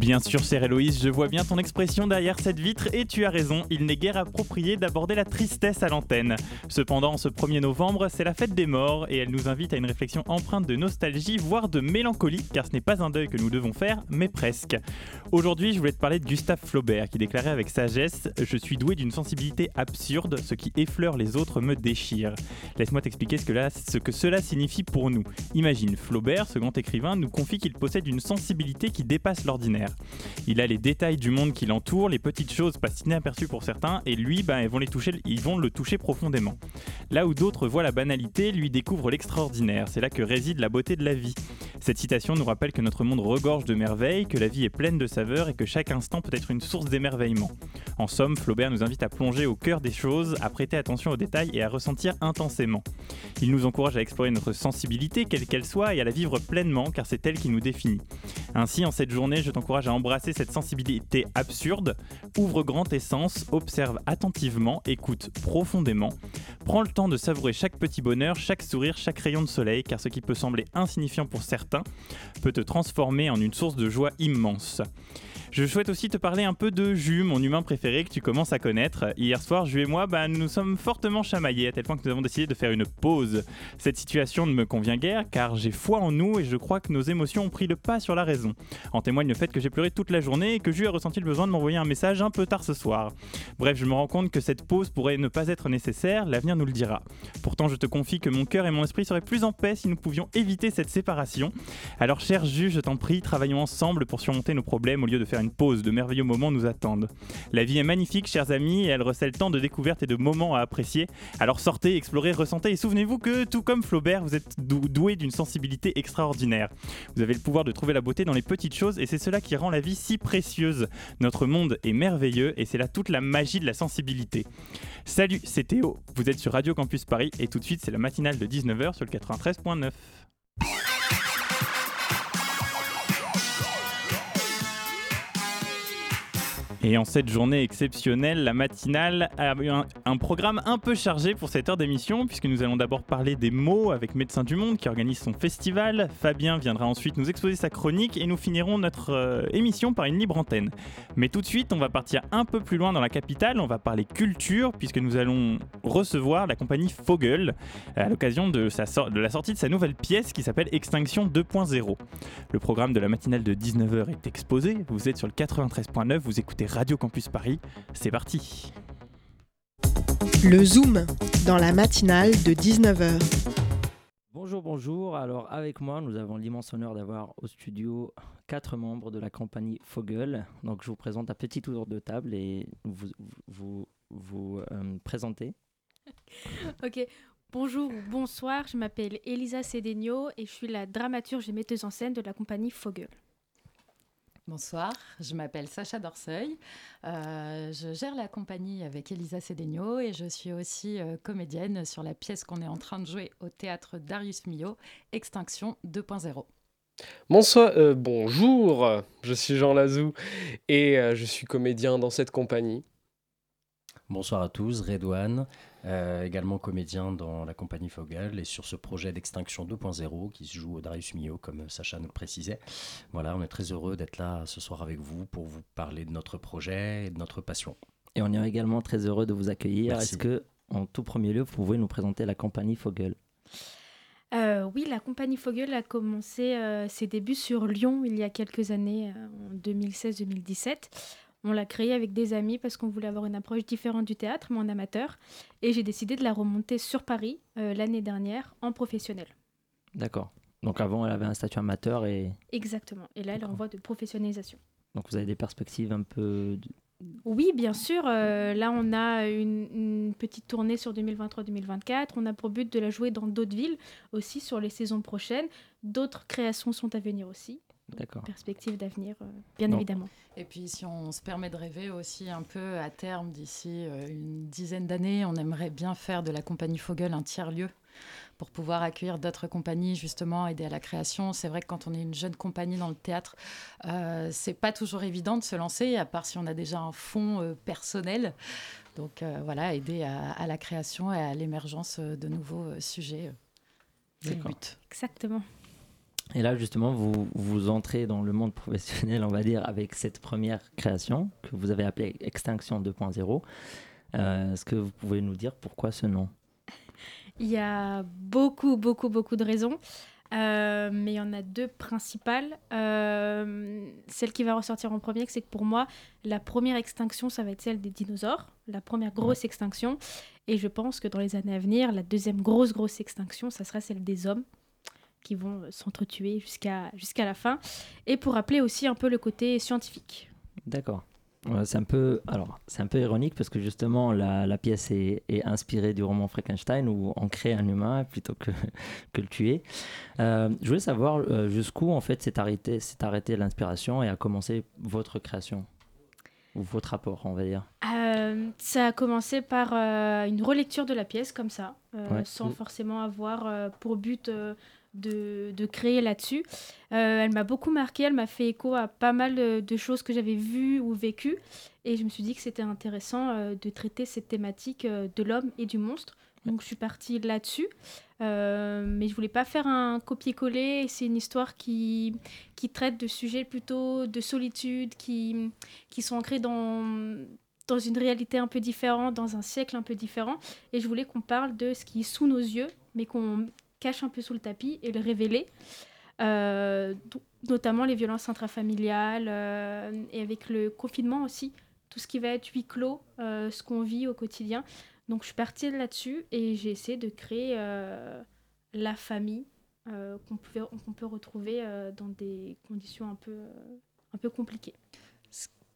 Bien sûr, chère Héloïse, je vois bien ton expression derrière cette vitre et tu as raison, il n'est guère approprié d'aborder la tristesse à l'antenne. Cependant, ce 1er novembre, c'est la fête des morts et elle nous invite à une réflexion empreinte de nostalgie, voire de mélancolie, car ce n'est pas un deuil que nous devons faire, mais presque. Aujourd'hui, je voulais te parler de Gustave Flaubert qui déclarait avec sagesse Je suis doué d'une sensibilité absurde, ce qui effleure les autres me déchire. Laisse-moi t'expliquer ce, que ce que cela signifie pour nous. Imagine, Flaubert, ce grand écrivain, nous confie qu'il possède une sensibilité qui dépasse l'ordinaire. Il a les détails du monde qui l'entoure, les petites choses passent inaperçues pour certains, et lui, ben, ils, vont les toucher, ils vont le toucher profondément. Là où d'autres voient la banalité, lui découvre l'extraordinaire. C'est là que réside la beauté de la vie. Cette citation nous rappelle que notre monde regorge de merveilles, que la vie est pleine de saveurs et que chaque instant peut être une source d'émerveillement. En somme, Flaubert nous invite à plonger au cœur des choses, à prêter attention aux détails et à ressentir intensément. Il nous encourage à explorer notre sensibilité, quelle qu'elle soit, et à la vivre pleinement, car c'est elle qui nous définit. Ainsi, en cette journée, je t'encourage à embrasser cette sensibilité absurde, ouvre grand tes sens, observe attentivement, écoute profondément, prends le temps de savourer chaque petit bonheur, chaque sourire, chaque rayon de soleil, car ce qui peut sembler insignifiant pour certains peut te transformer en une source de joie immense. Je souhaite aussi te parler un peu de Jus, mon humain préféré que tu commences à connaître. Hier soir, Jus et moi, bah, nous nous sommes fortement chamaillés à tel point que nous avons décidé de faire une pause. Cette situation ne me convient guère car j'ai foi en nous et je crois que nos émotions ont pris le pas sur la raison. En témoigne le fait que j'ai pleuré toute la journée et que Jus a ressenti le besoin de m'envoyer un message un peu tard ce soir. Bref, je me rends compte que cette pause pourrait ne pas être nécessaire, l'avenir nous le dira. Pourtant, je te confie que mon cœur et mon esprit seraient plus en paix si nous pouvions éviter cette séparation. Alors, cher Jus, je t'en prie, travaillons ensemble pour surmonter nos problèmes au lieu de faire une pause. De merveilleux moments nous attendent. La vie est magnifique, chers amis, et elle recèle tant de découvertes et de moments à apprécier. Alors sortez, explorez, ressentez, et souvenez-vous que, tout comme Flaubert, vous êtes doué d'une sensibilité extraordinaire. Vous avez le pouvoir de trouver la beauté dans les petites choses, et c'est cela qui rend la vie si précieuse. Notre monde est merveilleux, et c'est là toute la magie de la sensibilité. Salut, c'est Théo, vous êtes sur Radio Campus Paris, et tout de suite c'est la matinale de 19h sur le 93.9. Et en cette journée exceptionnelle, la matinale a eu un, programme un peu chargé pour cette heure d'émission, puisque nous allons d'abord parler des mots avec Médecins du Monde qui organise son festival. Fabien viendra ensuite nous exposer sa chronique et nous finirons notre euh, émission par une libre antenne. Mais tout de suite, on va partir un peu plus loin dans la capitale, on va parler culture, puisque nous allons recevoir la compagnie Fogel à l'occasion de, de la sortie de sa nouvelle pièce qui s'appelle Extinction 2.0. Le programme de la matinale de 19h est exposé, vous êtes sur le 93.9, vous écoutez Radio Campus Paris. C'est parti Le Zoom, dans la matinale de 19h. Bonjour, bonjour. Alors avec moi, nous avons l'immense honneur d'avoir au studio quatre membres de la compagnie Fogel. Donc je vous présente un petit tour de table et vous vous, vous, euh, présentez. ok. Bonjour ou bonsoir, je m'appelle Elisa Cedegno et je suis la dramaturge et metteuse en scène de la compagnie Fogel. Bonsoir, je m'appelle Sacha Dorseuil. Euh, je gère la compagnie avec Elisa Cedegno et je suis aussi euh, comédienne sur la pièce qu'on est en train de jouer au théâtre Darius Milhaud, Extinction 2.0. Bonsoir, euh, bonjour, je suis Jean Lazou et je suis comédien dans cette compagnie. Bonsoir à tous, Redouane, euh, également comédien dans la compagnie Fogel et sur ce projet d'extinction 2.0 qui se joue au Darius Mio, comme Sacha nous le précisait. Voilà, on est très heureux d'être là ce soir avec vous pour vous parler de notre projet et de notre passion. Et on est également très heureux de vous accueillir. Est-ce que, en tout premier lieu, vous pouvez nous présenter la compagnie Fogel? Euh, oui, la compagnie Fogel a commencé euh, ses débuts sur Lyon il y a quelques années, en 2016-2017. On l'a créé avec des amis parce qu'on voulait avoir une approche différente du théâtre, mais en amateur. Et j'ai décidé de la remonter sur Paris euh, l'année dernière en professionnel. D'accord. Donc avant, elle avait un statut amateur et... Exactement. Et là, elle est en voie de professionnalisation. Donc vous avez des perspectives un peu... Oui, bien sûr. Euh, là, on a une, petite tournée sur 2023-2024. On a pour but de la jouer dans d'autres villes aussi sur les saisons prochaines. D'autres créations sont à venir aussi. D'accord. Perspective d'avenir, euh, bien évidemment. Et puis, si on se permet de rêver aussi un peu à terme, d'ici euh, une dizaine d'années, on aimerait bien faire de la compagnie Fogel un tiers-lieu pour pouvoir accueillir d'autres compagnies, justement, aider à la création. C'est vrai que quand on est une jeune compagnie dans le théâtre, euh, c'est pas toujours évident de se lancer, à part si on a déjà un fonds euh, personnel. Donc voilà, aider à, la création et à l'émergence de nouveaux sujets. C'est le but. Exactement. Et là, justement, vous, vous entrez dans le monde professionnel, on va dire, avec cette première création que vous avez appelée Extinction 2.0. Euh, est-ce que vous pouvez nous dire pourquoi ce nom? Il y a beaucoup, beaucoup, beaucoup de raisons. Euh, mais il y en a deux principales. Euh, celle qui va ressortir en premier, c'est que pour moi, la première extinction, ça va être celle des dinosaures, la première grosse extinction. Et je pense que dans les années à venir, la deuxième grosse, grosse extinction, ça sera celle des hommes qui vont s'entretuer jusqu'à jusqu'à la fin. Et pour rappeler aussi un peu le côté scientifique. D'accord. c'est un peu, alors c'est un peu ironique parce que justement la, la pièce est, est, inspirée du roman Frankenstein où on crée un humain plutôt que, que le tuer. Euh, je voulais savoir euh, jusqu'où en fait s'est arrêté, s'est arrêté l'inspiration et a commencé votre création? Ou votre rapport, on va dire? Euh, ça a commencé par une relecture de la pièce comme ça, sans forcément avoir pour but de, créer là-dessus. Euh, elle m'a beaucoup marqué, elle m'a fait écho à pas mal de choses que j'avais vues ou vécues. Et je me suis dit que c'était intéressant euh, de traiter cette thématique euh, de l'homme et du monstre. Donc je suis partie là-dessus. mais je voulais pas faire un copier-coller. C'est une histoire qui, qui traite de sujets plutôt de solitude, qui, qui sont ancrés dans, dans une réalité un peu différente, dans un siècle un peu différent. Et je voulais qu'on parle de ce qui est sous nos yeux, mais qu'on cache un peu sous le tapis et le révéler. Euh, notamment les violences intrafamiliales euh, et avec le confinement aussi, tout ce qui va être huis clos, euh, ce qu'on vit au quotidien. Donc je suis partie là-dessus et j'ai essayé de créer la famille qu'on peut retrouver dans des conditions un peu, un peu compliquées.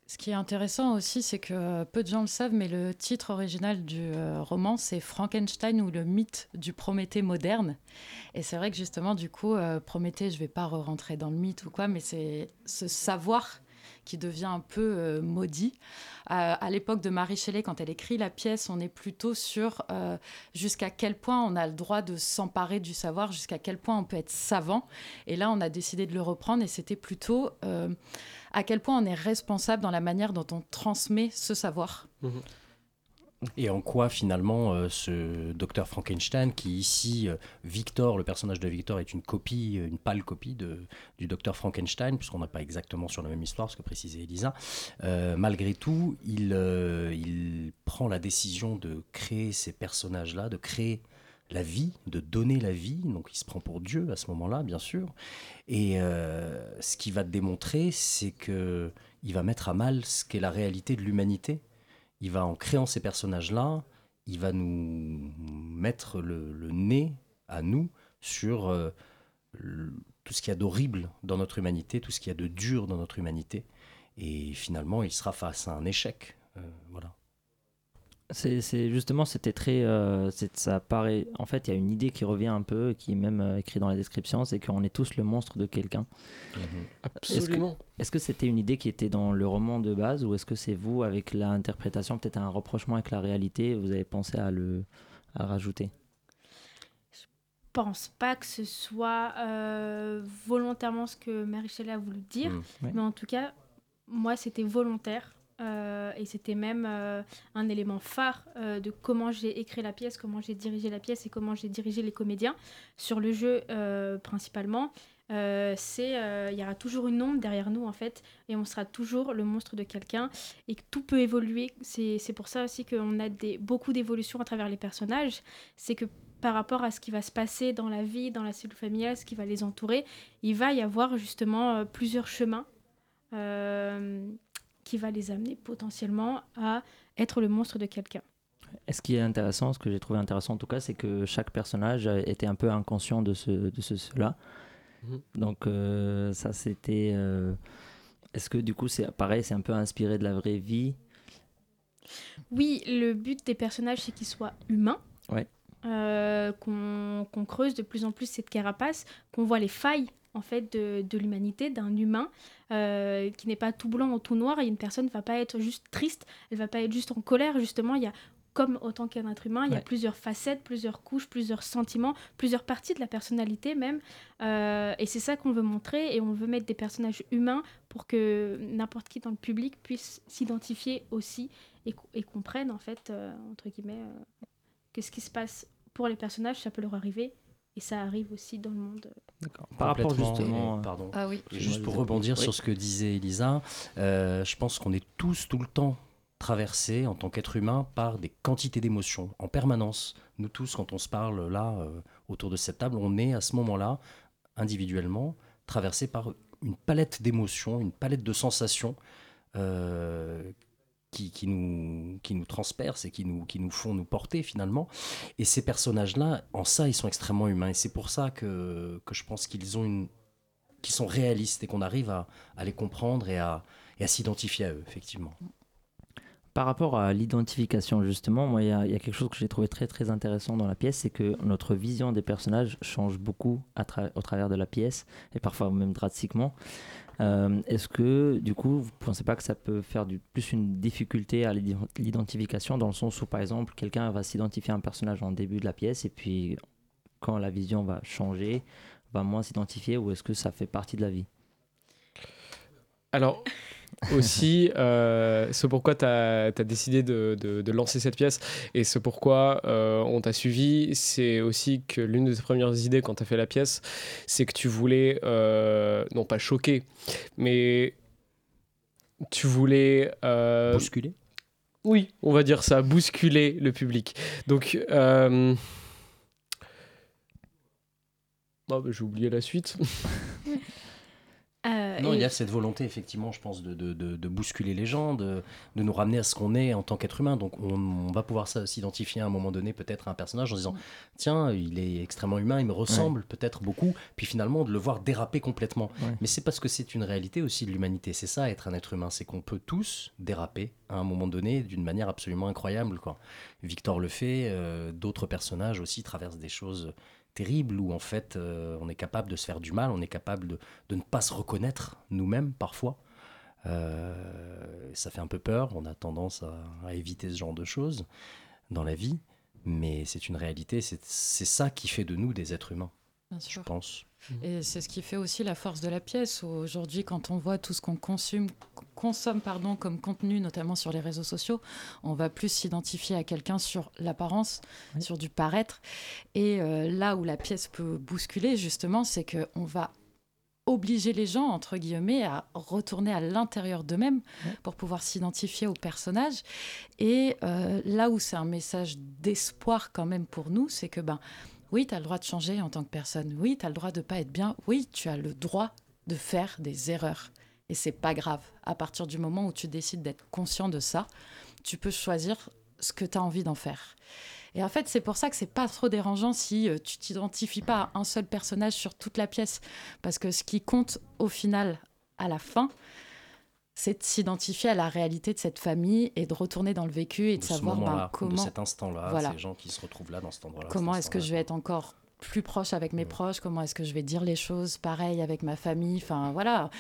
Ce qui est intéressant aussi, c'est que peu de gens le savent, mais le titre original du euh, roman, c'est Frankenstein ou le mythe du Prométhée moderne. Et c'est vrai que justement, du coup, euh, Prométhée, je ne vais pas rentrer dans le mythe ou quoi, mais c'est ce savoir qui devient un peu euh, maudit. à l'époque de Marie Shelley, quand elle écrit la pièce, on est plutôt sur jusqu'à quel point on a le droit de s'emparer du savoir, jusqu'à quel point on peut être savant. Et là, on a décidé de le reprendre et c'était plutôt à quel point on est responsable dans la manière dont on transmet ce savoir. Mhm. Et en quoi finalement euh, ce docteur Frankenstein, qui ici, euh, Victor, le personnage de Victor est une copie, une pâle copie de, du docteur Frankenstein, puisqu'on n'est pas exactement sur la même histoire, ce que précisait Elisa, euh, malgré tout, il, il prend la décision de créer ces personnages-là, de créer la vie, de donner la vie. Donc il se prend pour Dieu à ce moment-là, bien sûr. Et euh, ce qu'il va démontrer, c'est que il va mettre à mal ce qu'est la réalité de l'humanité. Il va en créant ces personnages-là, il va nous mettre le, nez à nous sur euh, tout ce qu'il y a d'horrible dans notre humanité, tout ce qu'il y a de dur dans notre humanité. Et finalement, il sera face à un échec. Euh, voilà. C'est justement, c'était très. Euh, ça paraît. En fait, il y a une idée qui revient un peu, qui est même euh, écrite dans la description, c'est qu'on est tous le monstre de quelqu'un. Mhm. Absolument. Est-ce que c'était une idée qui était dans le roman de base, ou est-ce que c'est vous, avec l'interprétation, peut-être un rapprochement avec la réalité, vous avez pensé à le, à rajouter? Je pense pas que ce soit euh, volontairement ce que Mary Shelley a voulu dire, mhm. mais en tout cas, moi, c'était volontaire. Euh, et c'était même euh, un élément phare euh, de comment j'ai écrit la pièce, comment j'ai dirigé la pièce et comment j'ai dirigé les comédiens. Sur le jeu, principalement, c'est il y aura toujours une ombre derrière nous, en fait, et on sera toujours le monstre de quelqu'un, et tout peut évoluer. C'est pour ça aussi qu'on a des, beaucoup d'évolutions à travers les personnages. C'est que par rapport à ce qui va se passer dans la vie, dans la cellule familiale, ce qui va les entourer, il va y avoir justement plusieurs chemins qui va les amener potentiellement à être le monstre de quelqu'un. Et ce qui est intéressant, ce que j'ai trouvé intéressant en tout cas, c'est que chaque personnage était un peu inconscient de, ce, de ce, cela. Mhm. Donc euh, ça c'était... Euh, est-ce que du coup c'est pareil, c'est un peu inspiré de la vraie vie? Oui, le but des personnages c'est qu'ils soient humains. Ouais. Euh, qu'on creuse de plus en plus cette carapace, qu'on voit les failles en fait de, de l'humanité, d'un humain euh, qui n'est pas tout blanc ou tout noir. Et une personne ne va pas être juste triste, elle va pas être juste en colère. Justement, il y a comme autant qu'un être humain, il y a plusieurs facettes, plusieurs couches, plusieurs sentiments, plusieurs parties de la personnalité même. Euh, et c'est ça qu'on veut montrer et on veut mettre des personnages humains pour que n'importe qui dans le public puisse s'identifier aussi et, comprenne en fait, euh, entre guillemets, euh, que ce qui se passe pour les personnages, ça peut leur arriver et ça arrive aussi dans le monde. D'accord. Par rapport justement, pardon. Ah oui. juste pour rebondir sur ce que disait Elisa, je pense qu'on est tous tout le temps traversés en tant qu'être humain par des quantités d'émotions en permanence. Nous tous, quand on se parle là autour de cette table, on est à ce moment-là individuellement traversés par une palette d'émotions, une palette de sensations euh, qui, nous, qui nous transpercent et qui nous, qui nous font nous porter finalement. Et ces personnages-là, en ça, ils sont extrêmement humains. Et c'est pour ça que, que je pense qu'ils ont une qui sont réalistes et qu'on arrive à, les comprendre et à, et à s'identifier à eux, effectivement. Par rapport à l'identification, justement, il y, a quelque chose que j'ai trouvé très très intéressant dans la pièce, c'est que notre vision des personnages change beaucoup au travers de la pièce, et parfois même drastiquement. Euh, est-ce que, du coup, vous ne pensez pas que ça peut faire plus une difficulté à l'identification, dans le sens où, par exemple, quelqu'un va s'identifier à un personnage en début de la pièce, et puis quand la vision va changer, va moins s'identifier, ou est-ce que ça fait partie de la vie? Alors, aussi euh, ce pourquoi tu as, décidé de, de, lancer cette pièce et ce pourquoi euh, on t'a suivi, c'est aussi que l'une de tes premières idées quand tu as fait la pièce, c'est que tu voulais, euh, non pas choquer, mais tu voulais... bousculer Oui, on va dire ça, bousculer le public. Donc... Oh, bah, j'ai oublié la suite. Euh, non, il y a cette volonté, effectivement, je pense, de, de, de, bousculer les gens, de, nous ramener à ce qu'on est en tant qu'être humain. Donc, on, va pouvoir s'identifier à un moment donné, peut-être, à un personnage en disant Tiens, il est extrêmement humain, il me ressemble peut-être beaucoup. Puis finalement, de le voir déraper complètement. Mais c'est parce que c'est une réalité aussi de l'humanité. C'est ça, être un être humain. C'est qu'on peut tous déraper à un moment donné d'une manière absolument incroyable. Quoi. Victor le fait, euh, d'autres personnages aussi traversent des choses terrible où en fait euh, on est capable de se faire du mal, on est capable de, de ne pas se reconnaître nous-mêmes parfois. Euh, ça fait un peu peur, on a tendance à, éviter ce genre de choses dans la vie, mais c'est une réalité, c'est ça qui fait de nous des êtres humains, je pense. Et c'est ce qui fait aussi la force de la pièce. Aujourd'hui, quand on voit tout ce qu'on consomme, consomme pardon, comme contenu, notamment sur les réseaux sociaux, on va plus s'identifier à quelqu'un sur l'apparence, sur du paraître. Et euh, là où la pièce peut bousculer, justement, c'est qu'on va obliger les gens, entre guillemets, à retourner à l'intérieur d'eux-mêmes pour pouvoir s'identifier au personnage. Et euh, là où c'est un message d'espoir quand même pour nous, c'est que ben, oui, tu as le droit de changer en tant que personne. Oui, tu as le droit de pas être bien. Oui, tu as le droit de faire des erreurs. Et c'est pas grave. À partir du moment où tu décides d'être conscient de ça, tu peux choisir ce que tu as envie d'en faire. Et en fait, c'est pour ça que c'est pas trop dérangeant si euh, tu t'identifies pas à un seul personnage sur toute la pièce. Parce que ce qui compte au final, à la fin, c'est de s'identifier à la réalité de cette famille et de retourner dans le vécu et de, savoir ben, comment. De cet instant-là, ces gens qui se retrouvent là dans cet endroit-là. Comment est-ce que je vais être encore plus proche avec mes proches, comment est-ce que je vais dire les choses pareil avec ma famille? Enfin voilà,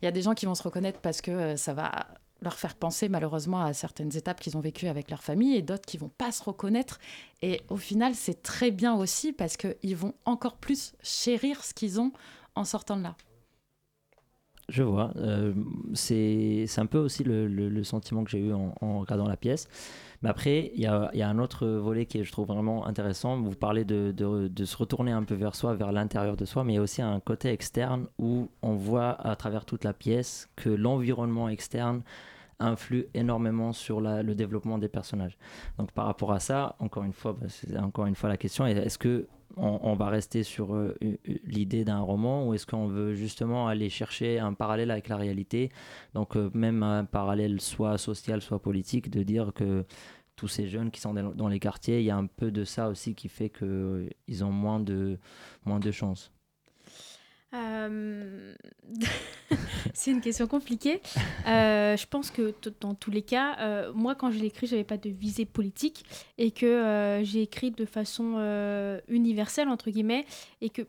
il y a des gens qui vont se reconnaître parce que euh, ça va leur faire penser malheureusement à certaines étapes qu'ils ont vécues avec leur famille et d'autres qui vont pas se reconnaître. Et au final, c'est très bien aussi parce qu'ils vont encore plus chérir ce qu'ils ont en sortant de là. Je vois. Euh, c'est un peu aussi le, sentiment que j'ai eu en, regardant la pièce. Mais après, il y a, un autre volet qui est, je trouve vraiment intéressant. Vous parlez de, de se retourner un peu vers soi, vers l'intérieur de soi, mais il y a aussi un côté externe où on voit à travers toute la pièce que l'environnement externe influe énormément sur le développement des personnages. Donc par rapport à ça, encore une fois, bah, c'est encore une fois la question est-ce que on, va rester sur euh, l'idée d'un roman ou est-ce qu'on veut justement aller chercher un parallèle avec la réalité? Donc euh, même un parallèle soit social, soit politique, de dire que tous ces jeunes qui sont dans les quartiers, il y a un peu de ça aussi qui fait qu'ils euh, ont moins de, moins de chance. Euh, c'est une question compliquée. Euh, je pense que dans tous les cas, euh, moi quand je l'ai écrit, j'avais pas de visée politique et que j'ai écrit de façon universelle entre guillemets et que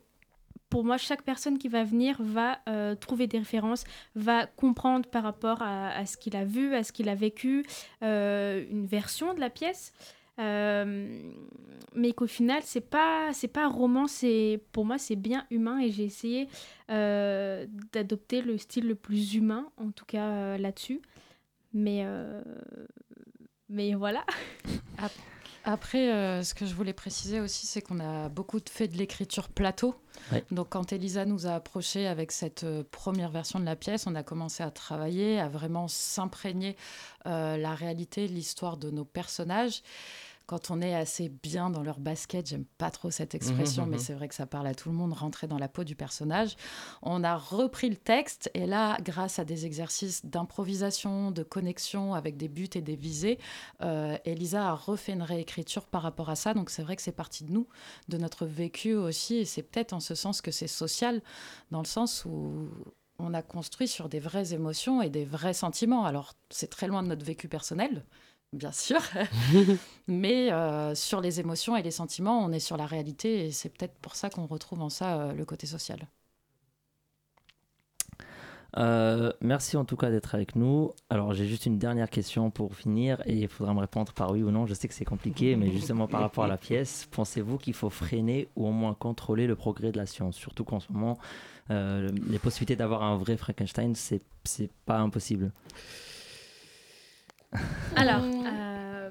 pour moi, chaque personne qui va venir va trouver des références, va comprendre par rapport à, à ce qu'il a vu, à ce qu'il a vécu, une version de la pièce. Mais qu'au final, c'est pas, c'est pas roman, c'est, pour moi, c'est bien humain et j'ai essayé d'adopter le style le plus humain, en tout cas là-dessus. Mais, mais voilà. Après, euh, ce que je voulais préciser aussi, c'est qu'on a beaucoup fait de l'écriture plateau. Donc, quand Elisa nous a approchés avec cette euh, première version de la pièce, on a commencé à travailler, à vraiment s'imprégner euh, la réalité, l'histoire de nos personnages quand on est assez bien dans leur basket, j'aime pas trop cette expression, mmh, mmh, mais mmh. c'est vrai que ça parle à tout le monde, rentrer dans la peau du personnage. On a repris le texte et là, grâce à des exercices d'improvisation, de connexion avec des buts et des visées, euh, Elisa a refait une réécriture par rapport à ça. Donc c'est vrai que c'est parti de nous, de notre vécu aussi, et c'est peut-être en ce sens que c'est social, dans le sens où on a construit sur des vraies émotions et des vrais sentiments. Alors c'est très loin de notre vécu personnel bien sûr. Mais euh, sur les émotions et les sentiments, on est sur la réalité et c'est peut-être pour ça qu'on retrouve en ça euh, le côté social. Euh, merci en tout cas d'être avec nous. Alors j'ai juste une dernière question pour finir et il faudra me répondre par oui ou non. Je sais que c'est compliqué, mais justement par rapport à la pièce, pensez-vous qu'il faut freiner ou au moins contrôler le progrès de la science? Surtout qu'en ce moment, les possibilités d'avoir un vrai Frankenstein, c'est pas impossible. Alors, euh,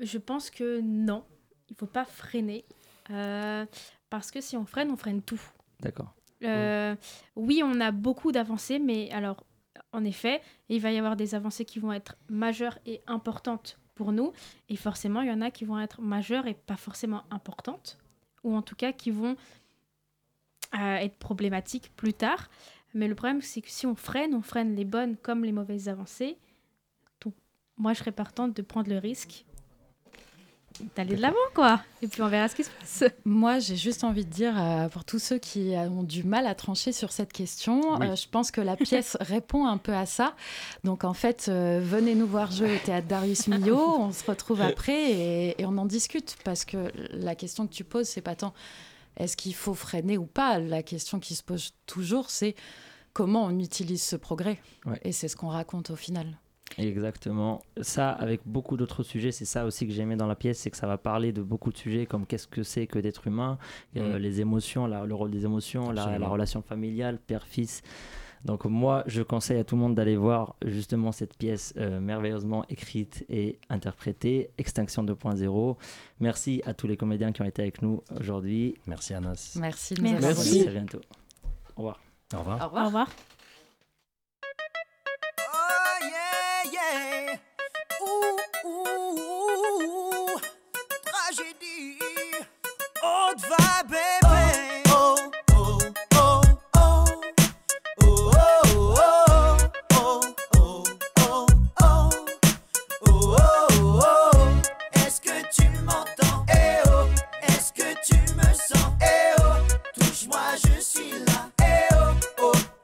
je pense que non, il faut pas freiner. Euh, parce que si on freine, on freine tout. D'accord. Euh, oui, on a beaucoup d'avancées, mais alors, en effet, il va y avoir des avancées qui vont être majeures et importantes pour nous. Et forcément, il y en a qui vont être majeures et pas forcément importantes. Ou en tout cas, qui vont être problématiques plus tard. Mais le problème, c'est que si on freine, on freine les bonnes comme les mauvaises avancées moi, je serais partante de prendre le risque d'aller de l'avant, quoi. Et puis on verra ce qui se passe. Moi, j'ai juste envie de dire, euh, pour tous ceux qui ont du mal à trancher sur cette question, euh, je pense que la pièce répond un peu à ça. Donc en fait, euh, venez nous voir jouer au théâtre Darius Milhaud, on se retrouve après et, et, on en discute. Parce que la question que tu poses, c'est pas tant est-ce qu'il faut freiner ou pas. La question qui se pose toujours, c'est comment on utilise ce progrès. Et c'est ce qu'on raconte au final. Exactement. Ça, avec beaucoup d'autres sujets, c'est ça aussi que j'aimais dans la pièce, c'est que ça va parler de beaucoup de sujets comme qu'est-ce que c'est que d'être humain, euh, mm. les émotions, le rôle des émotions, la, relation familiale, père-fils. Donc moi, je conseille à tout le monde d'aller voir justement cette pièce euh, merveilleusement écrite et interprétée, Extinction 2.0. Merci à tous les comédiens qui ont été avec nous aujourd'hui. Merci Anas. Merci. Merci. Merci. À bientôt. Au revoir. Au revoir. Au revoir. Au revoir.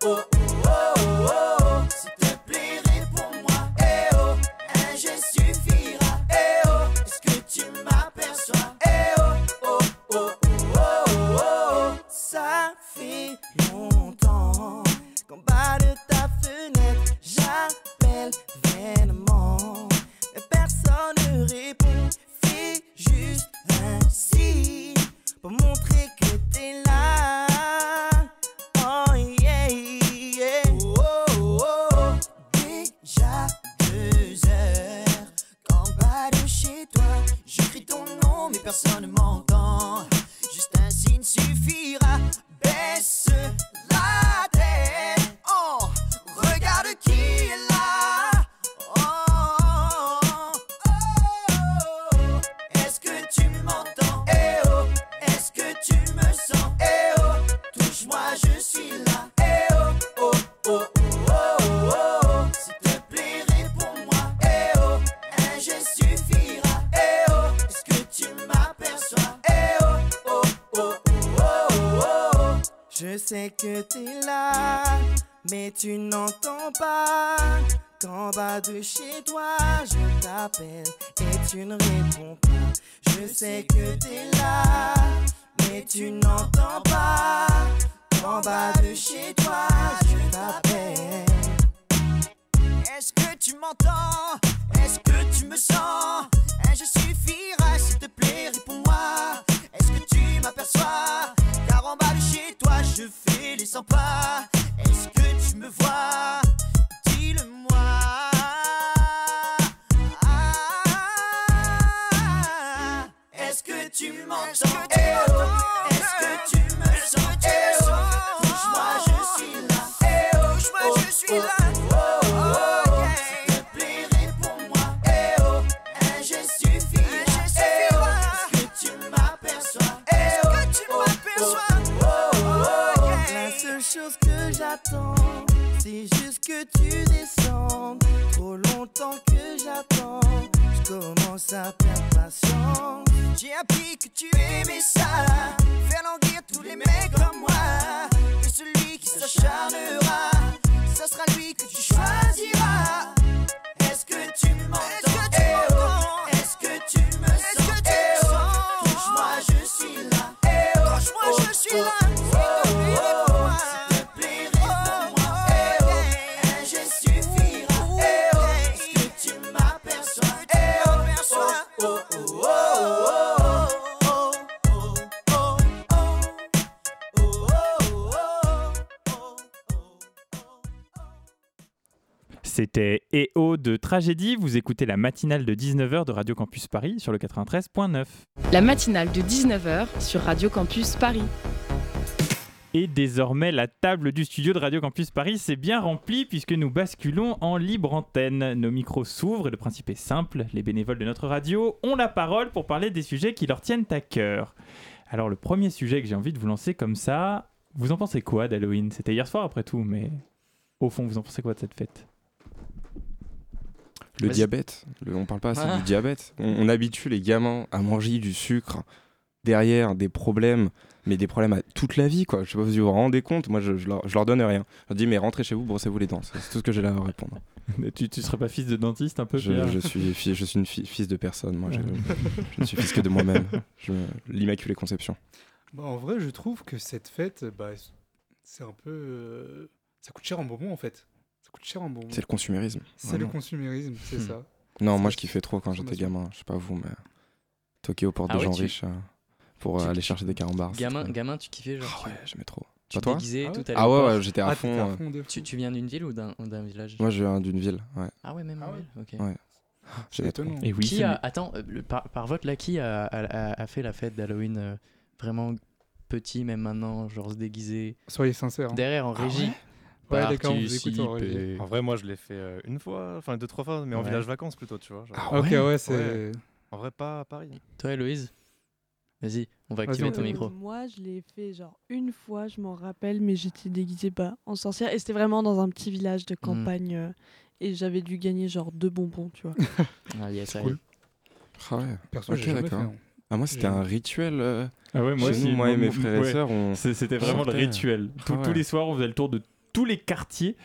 Que tu n'entends pas. Qu'en bas de chez toi, je t'appelle et tu ne réponds pas. Je sais que t'es là, mais tu n'entends pas. Qu'en bas de chez toi, je t'appelle. Est-ce que tu m'entends? Est-ce que tu me sens? Je suffira, s'il te plaît, réponds-moi. Est-ce que tu m'aperçois? Car en bas de chez toi, je fais les 100 pas. Me vois C'était EO de Tragédie. Vous écoutez la matinale de 19h de Radio Campus Paris sur le 93.9. La matinale de 19h sur Radio Campus Paris. Et désormais, la table du studio de Radio Campus Paris s'est bien remplie puisque nous basculons en libre antenne. Nos micros s'ouvrent et le principe est simple. Les bénévoles de notre radio ont la parole pour parler des sujets qui leur tiennent à cœur. Alors, le premier sujet que j'ai envie de vous lancer comme ça, vous en pensez quoi d'Halloween? C'était hier soir après tout, mais au fond, vous en pensez quoi de cette fête? Le Vas-y. diabète, le- on parle pas assez Ah. du diabète. On, on habitue les gamins à manger du sucre derrière des problèmes, mais des problèmes à toute la vie, quoi. Je sais pas si vous vous rendez compte, moi je, je leur, je leur donne rien. Je leur dis, mais rentrez chez vous, brossez-vous les dents. C'est tout ce que j'ai à leur répondre. tu, tu serais pas fils de dentiste un peu Je, suis, fi- je suis une fi- fils de personne, moi. Je, je ne suis fils que de moi-même. L'Immaculée Conception. Bah, en vrai, je trouve que cette fête, bah, c'est un peu. euh, Ça coûte cher en bonbons en fait. Ça coûte cher en bonbons. C'est le consumérisme. C'est le consumérisme, c'est Hmm. ça. Non, moi je kiffais trop quand j'étais gamin. Je sais pas vous, mais toquer aux portes Ah des ouais, gens tu- riches euh, pour euh, tu- aller chercher des carambars. Gamin, gamin, tu kiffais genre. Ah ouais, j'aimais trop. Tu Pas toi déguisais Ah tout ouais à Ah ouais, j'étais à Ah, fond. à euh, fond de Tu, viens d'une ville ou d'un village? Moi, je viens d'une ville. Ouais. Ah ouais, même Ah en ouais. ville, ok. Ouais. C'est étonnant. Et oui, qui a, attends, le- par, par vote là, qui a, a- a- a fait la fête d'Halloween euh, vraiment petit, même maintenant, genre se déguiser? Soyez sincères. hein. derrière en Ah régie? Ouais, en et- vrai, moi, je l'ai fait euh, une fois, enfin deux, trois fois, mais en village vacances plutôt, tu vois. genre. Ah Ok, ouais c'est. Ouais. En vrai, pas à Paris. Toi, Héloïse Vas-y, on va activer on ton micro. Moi, je l'ai fait genre une fois, je m'en rappelle, mais j'étais déguisée pas en sorcière. Et c'était vraiment dans un petit village de campagne. euh, et j'avais dû gagner genre deux bonbons, tu vois. Ah, yes, cool. Ah ouais. Perso, Ok, j'ai jamais fait. d'accord. hein. Ah, moi, c'était un rituel. euh, Ah ouais, moi chez nous, moi et mes frères et ouais. sœurs, on. C'était vraiment le rituel. Tous- Ah Tous les soirs, on faisait le tour de tous les quartiers.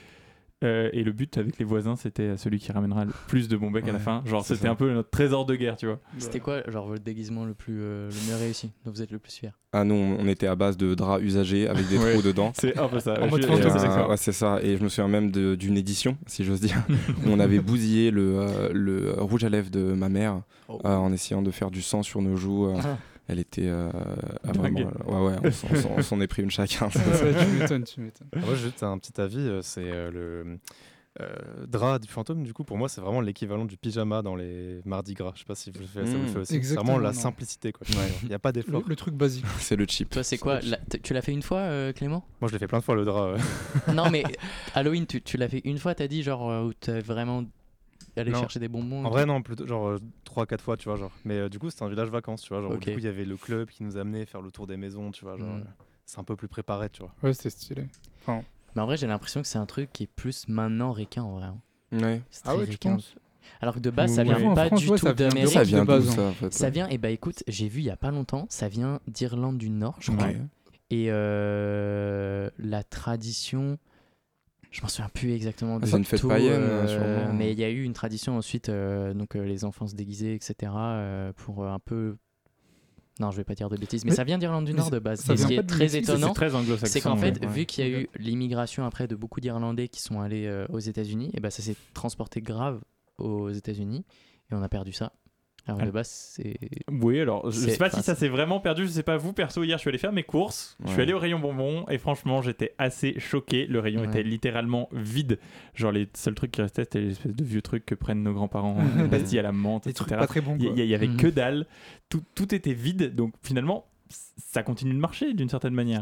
euh, et le but avec les voisins, c'était celui qui ramènera le plus de bons becs à la fin. Genre, c'était un peu notre trésor de guerre, tu vois. C'était quoi, genre, votre déguisement le plus euh, le mieux réussi dont vous êtes le plus fier? Ah non, on était à base de draps usagés avec des trous dedans. C'est un peu ça. En mode euh, ouais, c'est ça. Et je me souviens même de- d'une édition, si j'ose dire, où on avait bousillé le, euh, le rouge à lèvres de ma mère Oh. euh, en essayant de faire du sang sur nos joues. euh, Ah. Elle était euh, ah, vraiment, euh, ouais, ouais, on s'en- est pris une chacun. Tu m'étonnes, tu m'étonnes. Ah, Moi, juste un petit avis, euh, c'est euh, le euh, drap du fantôme. Du coup, pour moi, c'est vraiment l'équivalent du pyjama dans les mardis gras. Je sais pas si vous le faites, ça vous le Mm. fait aussi. C'est Exactement, vraiment la non. simplicité, quoi. Ouais. Il n'y a pas Le, d'effort. le truc basique. c'est le cheap. Toi, c'est quoi la- Tu l'as fait une fois, euh, Clément? Moi, je l'ai fait plein de fois le drap. Non, mais Halloween, tu, tu l'as fait une fois, t'as dit, genre, euh, où t'as vraiment Non. chercher des bonbons En vrai, non, plutôt genre 3-4 fois, tu vois. Genre. Mais euh, du coup, c'était un village vacances, tu vois. Genre, où, Ok. Du coup, il y avait le club qui nous amenait faire le tour des maisons, tu vois. Genre, Mm. euh, c'est un peu plus préparé, tu vois. Ouais, c'était stylé. Mais en vrai, j'ai l'impression que c'est un truc qui est plus maintenant ricain, en vrai. hein. Ouais. C'est Ah très ouais, tu ricain. penses? Alors que de base, ça vient En pas France, du ouais, tout d'Amérique. Ça de vient d'où base, hein. ça en fait Ça vient, et bah écoute, j'ai vu il y a pas longtemps, ça vient d'Irlande du Nord, je crois. Ouais. Et euh, la tradition, je m'en souviens plus exactement de Ah, une fête tout, païenne, euh, sûrement. Mais il y a eu une tradition ensuite, euh, donc euh, les enfants se déguisaient, etc. euh, pour euh, un peu. Non, je vais pas dire de bêtises, mais, Mais- ça vient d'Irlande du Nord de base. ça Et ce qui est très étonnant, très anglo-saxon. c'est qu'en fait, ouais. vu qu'il y a eu l'immigration après de beaucoup d'Irlandais qui sont allés euh, aux États-Unis, et ben ça s'est transporté grave aux États-Unis et on a perdu ça. Alors de base, c'est. Oui, alors je C'est- sais pas enfin, si ça s'est vraiment perdu, je sais pas vous, perso, hier je suis allé faire mes courses, je suis allé au rayon bonbons et franchement j'étais assez choqué, le rayon Ouais. était littéralement vide, genre les seuls trucs qui restaient c'était l'espèce de vieux trucs que prennent nos grands-parents, une pastille à la menthe, etc. trucs pas très bons, Il y, quoi. il y avait Mhm. que dalle, tout, tout était vide, donc finalement ça continue de marcher d'une certaine manière.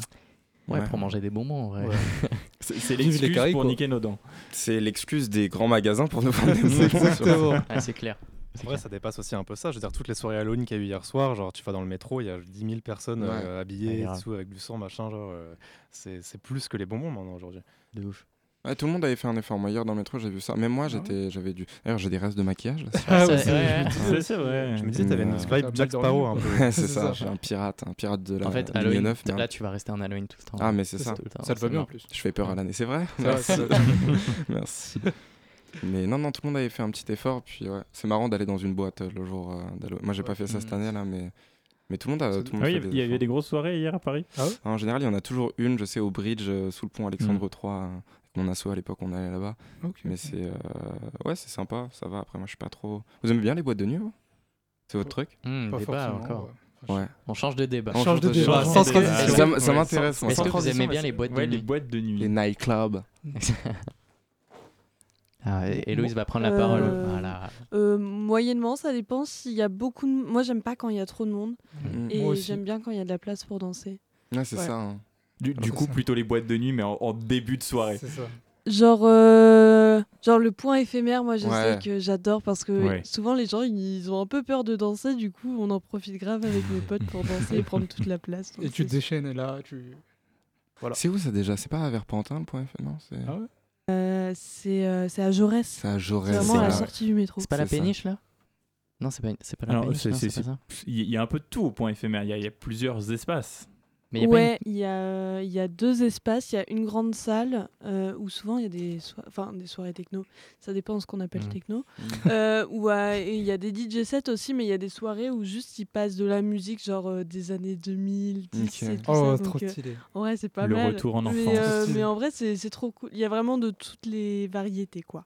Ouais, Ouais. pour manger des bonbons, en vrai. Ouais. C'est les l'excuse pour quoi. niquer nos dents. C'est l'excuse des grands magasins pour nous vendre des Exactement. Ouais, c'est clair. En vrai, ça dépasse aussi un peu ça. Je veux dire, toutes les soirées Halloween qu'il y a eu hier soir, genre, tu vas dans le métro, il y a 10 000 personnes Ouais. euh, habillées, et tout, avec du sang, machin, genre, euh, c'est c'est plus que les bonbons maintenant aujourd'hui. De ouf. Ouais, tout le monde avait fait un effort. Moi, hier dans le métro, j'ai vu ça. Même moi, j'étais, j'avais dû. D'ailleurs, j'ai des restes de maquillage. Là, Ah ouais, c'est- vrai. Je me disais, t'avais une Euh, vibe Jack Sparrow un peu. Ouais, c'est ça. ça. Je suis un pirate, un pirate de la En fait, Halloween, 9. mais- là, tu vas rester en Halloween tout le temps. Ah, mais c'est ça. Ça te va bien en plus. Je fais peur à l'année, c'est vrai. Merci. Mais non, non, tout le monde avait fait un petit effort. Puis ouais, c'est marrant d'aller dans une boîte euh, le jour euh, d'Halloween. Moi, j'ai pas fait ça cette Mhm. année là, mais mais tout le monde a. Tout le monde Oui, fait il y avait efforts. des grosses soirées hier à Paris. En général, il y en a toujours une, je sais, au bridge euh, sous le pont Alexandre Mhm. III. euh, avec mon asso à l'époque, on allait là-bas. Ok, Mais c'est euh, ouais, c'est sympa, ça va. Après, moi, je suis pas trop. Vous aimez bien les boîtes de nuit C'est votre truc? Hmm, Pas débat forcément, encore. ouais. Ouais. On change de débat. On Change de de débat, change sans de transition. débat. Ça m'intéresse. Est-ce que vous aimez bien mais les c'est- boîtes de ouais, nuit les boîtes de nuit. Les nightclubs. Ah, Héloïse va prendre la Euh, parole. Voilà. Euh, moyennement, ça dépend s'il y a beaucoup de... Moi, j'aime pas quand il y a trop de monde. Mm. Et Moi aussi. j'aime bien quand il y a de la place pour danser. Ouais, c'est Ouais. ça. hein. Du, du c'est coup, ça. plutôt les boîtes de nuit, mais en, en début de soirée. C'est ça. Genre, euh, genre le point éphémère, moi je Ouais. sais que j'adore parce que Ouais. souvent les gens ils ont un peu peur de danser, du coup on en profite grave avec mes potes pour danser et prendre toute la place. Et tu te déchaînes là, tu. Voilà. C'est où ça déjà? C'est pas à Verpentin le point c'est Ah ouais? Euh, c'est euh, c'est à Jaurès. c'est à Jaurès. C'est vraiment à la sortie du métro. C'est pas la C'est ça. péniche là? Non, c'est pas, c'est pas la Alors, péniche. c'est- non, c'est- c'est pas ça. Il y, il y a un peu de tout au point éphémère. Il y a, il y a plusieurs espaces. Mais y a ouais, il y, a, il y a deux espaces. Il y a une grande salle euh, où souvent il y a des, enfin, des soirées techno. Ça dépend de ce qu'on appelle Mhm. techno. Euh, où euh, il y a des DJ sets aussi, mais il y a des soirées où juste ils passent de la musique genre euh, des années 2010 Ok. et tout Oh, ça. trop donc, stylé. vrai, c'est pas Le mal. retour en Mais, enfance. euh, Stylé. mais en vrai, c'est c'est trop cool. Il y a vraiment de toutes les variétés, quoi.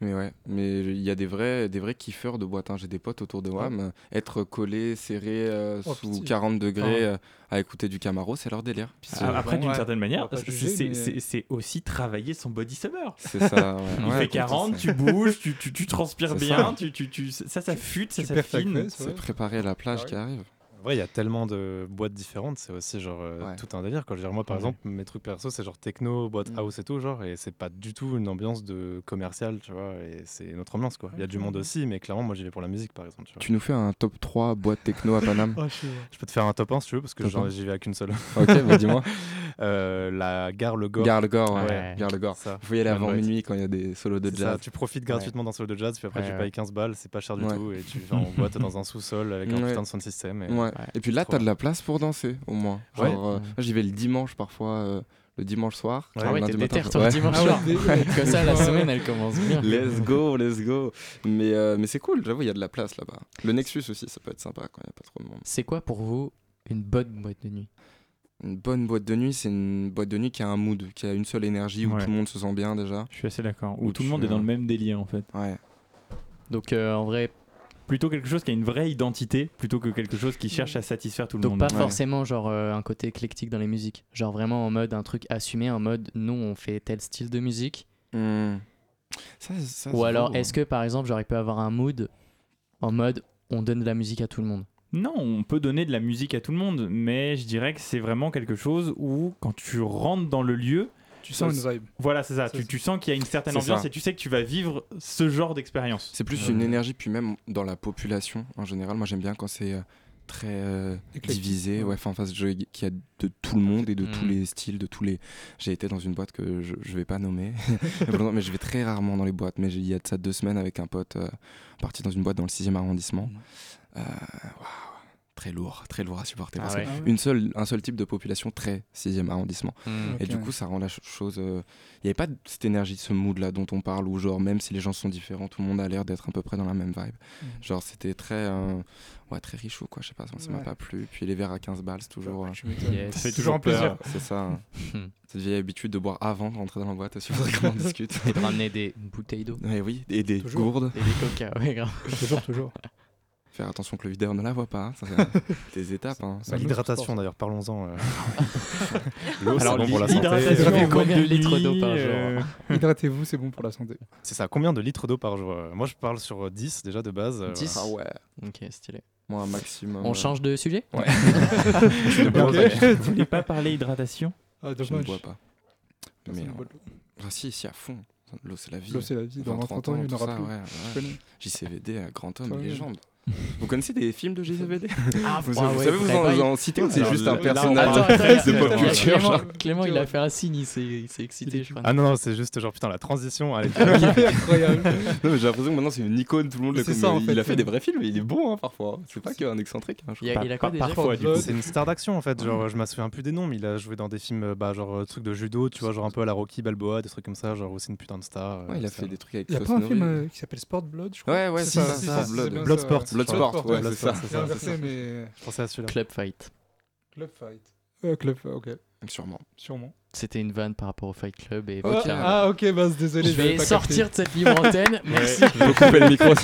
Mais ouais, mais il y a des vrais, des vrais kiffeurs de boîte. hein. J'ai des potes autour de moi. mais Être collé, serré euh, Oh, sous pitié. 40 degrés Ah. euh, à écouter du Camaro, c'est leur délire. Puis Ah, Après, bon, d'une ouais. certaine manière, c'est mais- aussi travailler son body summer. c'est ça. ouais. Il Ouais, fait écoute, 40, c'est- tu bouges, tu, tu, tu transpires bien, ça. tu, tu, tu, ça, ça fute, ça cuisse, C'est préparer la plage Ah qui arrive. En vrai, il y a tellement de boîtes différentes, c'est aussi genre euh, Ouais. tout un délire. Quoi. Je veux dire, moi, par Ouais. exemple, mes trucs perso, c'est genre techno, boîte Mm. house et tout, genre, et c'est pas du tout une ambiance de commercial, tu vois, et c'est notre ambiance, quoi. Il y a du monde aussi, mais clairement, moi, j'y vais pour la musique, par exemple. Tu vois. Tu nous fais un top 3 boîte techno à Paname Oh, je peux te faire un top 1 si tu veux, parce que Top j'en- 1. j'y vais à qu'une seule. Ok, bah dis-moi. Euh, la gare Le Gore. Gare le Gore, ouais. Ouais. Gare le Gore. Ça. Faut y aller avant minuit quand il y a des solos de ça, jazz. tu profites gratuitement d'un solo de jazz, puis après Ouais, tu payes 15 balles, c'est pas cher du Ouais. tout, et tu vas en boîte dans un sous-sol avec un putain de sound system. Et... Ouais. Et puis là, t'as de la place pour danser, au moins. Genre, Ouais. euh, j'y vais le dimanche parfois, euh, le dimanche soir. Ouais. Ah ouais, t'es déter toi Ouais. dimanche Ah soir. Comme ça, la semaine, elle commence bien. Let's go, let's go. Mais, euh, mais c'est cool, j'avoue, il y a de la place là-bas. Le Nexus aussi, ça peut être sympa quand il n'y a pas trop de monde. C'est quoi pour vous une bonne boîte de nuit? Une bonne boîte de nuit, c'est une boîte de nuit qui a un mood, qui a une seule énergie, où Ouais. tout le monde se sent bien déjà. Je suis assez d'accord. Où Où tout le monde est dans le même délire en fait. Ouais. Donc euh, en vrai, Plutôt quelque chose qui a une vraie identité, plutôt que quelque chose qui cherche à satisfaire tout le donc monde. pas Ouais. forcément genre euh, un côté éclectique dans les musiques. Genre vraiment en mode un truc assumé, en mode nous on fait tel style de musique. Hmm. Ça, ça, Ou alors est-ce que par exemple genre il peut avoir un mood en mode on donne de la musique à tout le monde? Non, on peut donner de la musique à tout le monde, mais je dirais que c'est vraiment quelque chose où, quand tu rentres dans le lieu, Tu sens une vibe. voilà, c'est ça, Ça, tu, sens qu'il y a une certaine ambiance ça. et tu sais que tu vas vivre ce genre d'expérience. C'est plus une énergie, puis même dans la population en général. Moi, j'aime bien quand c'est euh, très euh, divisé. ouais. Enfin, face, qu'il y a de tout le monde et de tous Mm. les styles, de tous les. J'ai été dans une boîte que je, je vais pas nommer, mais je vais très rarement dans les boîtes. Mais j'ai- il y a de ça deux semaines avec un pote, euh, parti dans une boîte dans le 6e arrondissement. Euh, waouh, très lourd, très lourd à supporter. Ah parce ouais. que Ah ouais. une seule, un seul type de population très 6e arrondissement. Et Ok. du coup, ça rend la ch- chose. euh, Il n'y avait pas cette énergie, ce mood-là dont on parle, où, genre, même si les gens sont différents, tout le monde a l'air d'être à peu près dans la même vibe. Mhm. Genre, c'était très. euh, Ouais, très riche ou quoi, je sais pas, ça m'a Ouais. pas plu. Puis les verres à 15 balles, c'est toujours. euh, m'étonnes. Yes. Ça fait Toujours plaisir. peur. C'est ça. hein. Hmm. Cette vieille habitude de boire avant de rentrer dans la boîte, faudrait qu'on en discute. Et de ramener des bouteilles d'eau oui, et des Toujours. gourdes. et des coca, ouais grave. Toujours, toujours. Faire attention que le videur ne la voit pas. Hein, des étapes. Hein. Bah, l'hydratation d'ailleurs, parlons-en. Euh. L'eau, c'est bon pour la santé. Combien de litres d'eau par euh. jour Hydratez-vous, c'est bon pour la santé. C'est ça, combien de litres d'eau par jour euh, Moi, je parle sur 10 déjà de base. 10 Ah ouais. Ok, stylé. Moi, maximum. On change de sujet? Ouais. okay. Tu voulais pas parler hydratation? Ah. Je ne bois pas. Ah, Mais, euh... ah, si, si, à fond. L'eau, c'est la vie. L'eau, c'est la vie. Dans 30 ans, il n'y aura plus. JCVD, grand homme, légende. Vous connaissez des films de GCVD ah, vous, ah, vous, savez, vous en, en citez ou c'est juste un personnage de pop culture Clément, il a fait un signe, il s'est excité, je crois. Ah non, non, c'est juste genre putain, la transition, ah incroyable. j'ai l'impression que maintenant c'est une icône, tout le monde le connaît. Il a fait des vrais films et il est bon hein, parfois. C'est pas qu'un excentrique. Hein, il, a, il a quoi Parfois, c'est une star d'action en fait. Genre, je m'en souviens plus des noms, mais il a joué dans des films, bah, genre euh, trucs de judo, tu vois, genre un peu à la Rocky Balboa, des trucs comme ça, genre aussi une putain de star. Euh, il a fait des trucs avec Il a pas un film euh, qui s'appelle Sport Blood, je crois. Ouais, ouais, c'est ça. Blood Sport. Bloodsport, ouais, c'est ça. C'est inversé, mais. Club Fight. Club Fight. Euh, club, ok. Sûrement. Sûrement. C'était une vanne par rapport au Fight Club et oh, Ah ok, bah, désolé. Je vais sortir de cette livre antenne. Merci. Je vais couper le micro.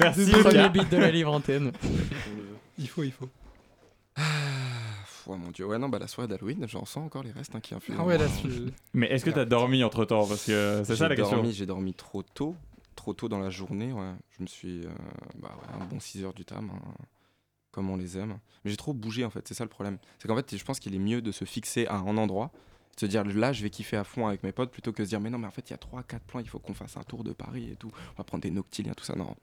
Merci. Premier beat de la livre antenne. il faut, il faut. Ah, ouais, mon dieu, ouais, non, bah la soirée d'Halloween, j'en sens encore les restes hein, qui infusent. Ah ouais, là, Mais est-ce que t'as dormi entre temps? Parce que c'est ça la question. J'ai dormi trop tôt trop tôt dans la journée, ouais. Je me suis. Euh, bah un bon 6 heures du tam, hein, comme on les aime. Mais j'ai trop bougé en fait, c'est ça le problème. C'est qu'en fait, je pense qu'il est mieux de se fixer à un endroit, de se dire là, je vais kiffer à fond avec mes potes, plutôt que de se dire mais non, mais en fait, il y a 3-4 plans, il faut qu'on fasse un tour de Paris et tout. On va prendre des noctiliens, tout ça. Non.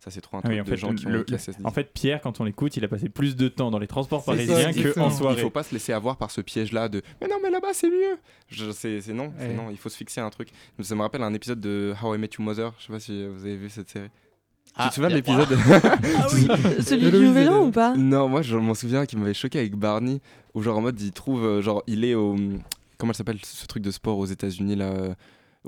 Ça, c'est trop un truc en de fait, gens qui, le, En fait, Pierre, quand on l'écoute, il a passé plus de temps dans les transports parisiens qu'en soirée. Il faut pas se laisser avoir par ce piège-là de mais non, mais là-bas, c'est mieux. C'est non, ouais. non, il faut se fixer un truc. Ça me rappelle un épisode de How I Met Your Mother. Je sais pas si vous avez vu cette série. Ah, tu te souviens de l'épisode ah celui du Nouvel An ou pas? Non, moi je m'en souviens qui m'avait choqué avec Barney, où genre en mode il trouve, euh, genre il est au. Comment elle s'appelle ce truc de sport aux États-Unis là euh,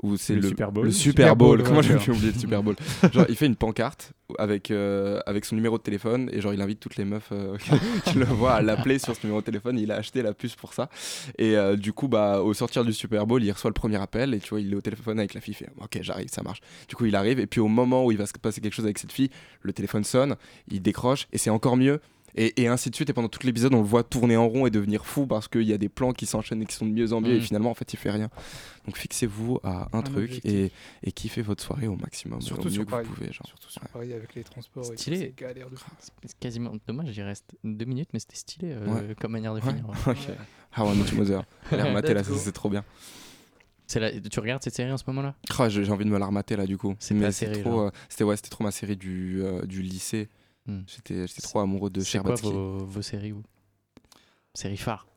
où c'est le, Super Bowl. Le Super Bowl. Comment j'ai oublié le Super Bowl? Genre, il fait une pancarte avec, euh, avec son numéro de téléphone et genre, il invite toutes les meufs euh, qui le voient à l'appeler sur ce numéro de téléphone. Il a acheté la puce pour ça. Et euh, du coup, bah, au sortir du Super Bowl, il reçoit le premier appel et tu vois, il est au téléphone avec la fille. Il fait Ok, j'arrive, ça marche. Du coup, il arrive et puis au moment où il va se passer quelque chose avec cette fille, le téléphone sonne, il décroche et c'est encore mieux et, ainsi de suite. Et pendant tout l'épisode, on le voit tourner en rond et devenir fou parce qu'il y a des plans qui s'enchaînent et qui sont de mieux en mieux. Et mm. finalement, en fait, il fait rien. Donc fixez-vous à un, truc et, kiffez votre soirée au maximum. Surtout au mieux Que vous pouvez, genre. Surtout sur ouais. Paris avec les transports. Stylé. Ah, c'est quasiment dommage. J'y reste deux minutes, mais c'était stylé euh, comme manière de ouais. finir. ok. How I Met Your Mother. Allez, là, c'est trop bien. La... Tu regardes cette série en ce moment-là? Ah, j'ai envie de me la remater là du coup. Euh, c'était trop, euh, ouais, trop ma série du, euh, du lycée. Hmm. J'étais trop amoureux de Sherbatsky. C'est quoi vos, vos séries ou Séries phares?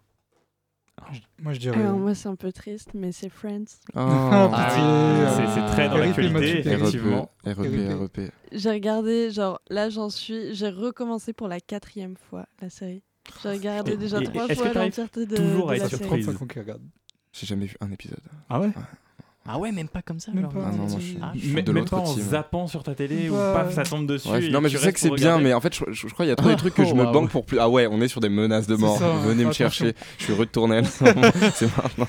Moi, je dirais... Alors, moi, c'est un peu triste, mais c'est Friends. Oh. Ah ah c'est très dans l'actualité, effectivement. REP, REP. J'ai regardé, genre, là, j'en suis... J'ai recommencé pour la quatrième fois, la série. J'ai regardé déjà trois fois l'entièreté de, toujours à être surprise. J'ai jamais vu un épisode. Ah ouais ah ouais, même pas comme ça. Même pas, en zappant sur ta télé ou Ouais. paf, ça tombe dessus. Non, mais je sais que c'est bien, mais en fait, je, crois qu'il y a trop de trucs que je me oh, banque pour plus. Ah ouais, on est sur des menaces de mort. Venez me chercher. Je suis retourné. à la- c'est marrant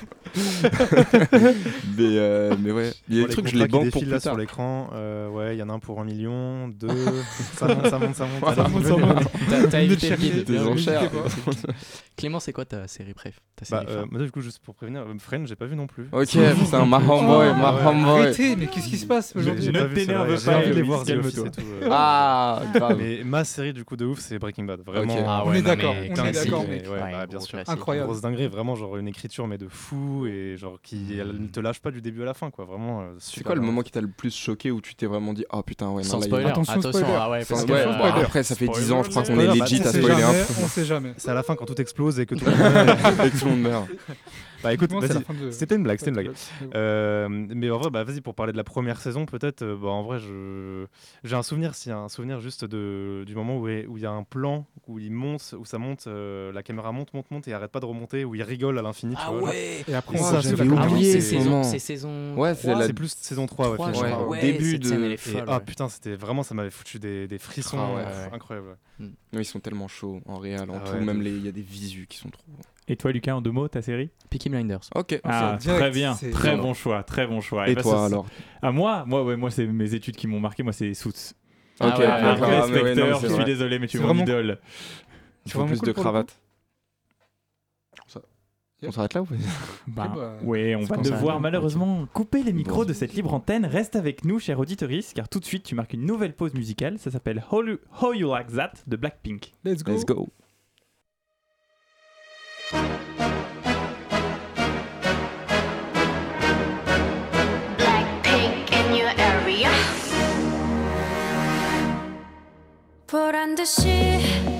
euh, mais, ouais, il y a des trucs, que je les banque pour plus là sur l'écran. Euh, ouais, il y en a un pour un million, deux. ça monte, ça monte, ça monte. Ça monte, ça monte. T'as t'as Venez évité Des enchères. Clément, c'est quoi ta série préf ta bah, série euh, bah, moi, du coup, juste pour prévenir, euh, Friends, j'ai pas vu non plus. Ok, c'est un Marham Boy, oh, mais qu'est-ce qui se passe aujourd'hui Ne t'énerve pas, j'ai envie de les voir, calme tout. Euh. Ah. Mais ma série, du coup, de ouf, c'est Breaking Bad. Vraiment. Ah, ouais, on est d'accord, on est d'accord, mec. Bah, bien sûr. Incroyable. Grosse dinguerie, vraiment, genre une écriture, mais de fou, et genre qui ne te lâche pas du début à la fin, quoi. Vraiment. C'est quoi le moment qui t'a le plus choqué où tu t'es vraiment dit, ah putain, ouais, non, là, Attention, attention. Ah après, ça fait 10 ans, je crois qu'on est legit bah, à spoiler. Hein. On sait jamais. C'est à la fin quand tout explose et que tout le monde, et que tout le monde meurt. Bah écoute, c'était une blague, c'était une blague. Euh, mais en vrai, bah vas-y pour parler de la première saison, peut-être. Euh, bah, en vrai, je j'ai un souvenir, si un souvenir juste de du moment où il y a un plan où il monte, où ça monte, euh, la caméra monte, monte, monte et arrête pas de remonter, où il rigole à l'infini. Ah ouais. Et après, ça, j'avais oublié. C'est saison. Ouais, c'est plus saison 3, 3 ouais, ouais, début de. Ah putain, c'était vraiment, ça m'avait foutu des frissons incroyables. Non, ils sont tellement chauds en réel, en ah tout. Même il y a des visus qui sont trop. Et toi, Lucas, en deux mots, ta série Peaky Blinders. Ok. Ah, très bien, très bon choix, très bon choix. Eh et, et toi alors Ah moi, moi, ouais, moi, c'est mes études qui m'ont marqué. Moi, c'est Suits. Ok. Ah, je suis désolé, mais tu es mon vraiment... idole. Tu veux plus de cravate on s'arrête là ou bah, bah, Oui, on va devoir malheureusement couper les micros de cette libre antenne. Reste avec nous, cher auditorice, car tout de suite, tu marques une nouvelle pause musicale. Ça s'appelle How, You Like That de Blackpink. Let's go. Let's go. 보란 듯이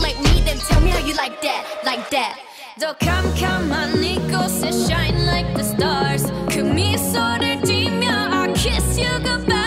like me, then tell me how you like that, like that. 더 캄캄한 이곳에 shine like the stars. 그 미소를 띠며 I kiss you goodbye.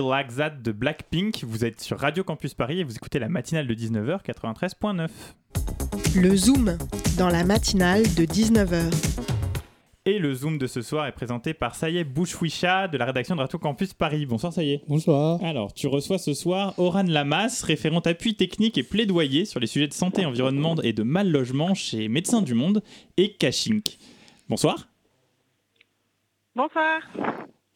Like That de Blackpink. Vous êtes sur Radio Campus Paris et vous écoutez la matinale de 19h 93.9. Le Zoom, dans la matinale de 19h. Et le Zoom de ce soir est présenté par Sayed Bouchouicha de la rédaction de Radio Campus Paris. Bonsoir Sayed. Bonsoir. Alors, tu reçois ce soir Oran Lamas, référente appui technique et plaidoyer sur les sujets de santé, environnement et de mal logement chez Médecins du Monde et Cachink. Bonsoir. Bonsoir.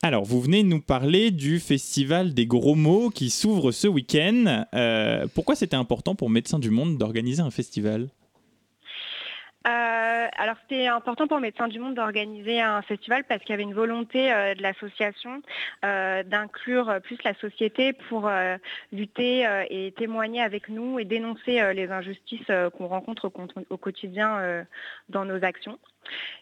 Alors, vous venez nous parler du festival des gros mots qui s'ouvre ce week-end. Euh, pourquoi c'était important pour Médecins du Monde d'organiser un festival? Euh, alors c'était important pour Médecins du Monde d'organiser un festival parce qu'il y avait une volonté euh, de l'association d'inclure plus la société pour lutter et témoigner avec nous et dénoncer les injustices qu'on rencontre au, quotidien dans nos actions.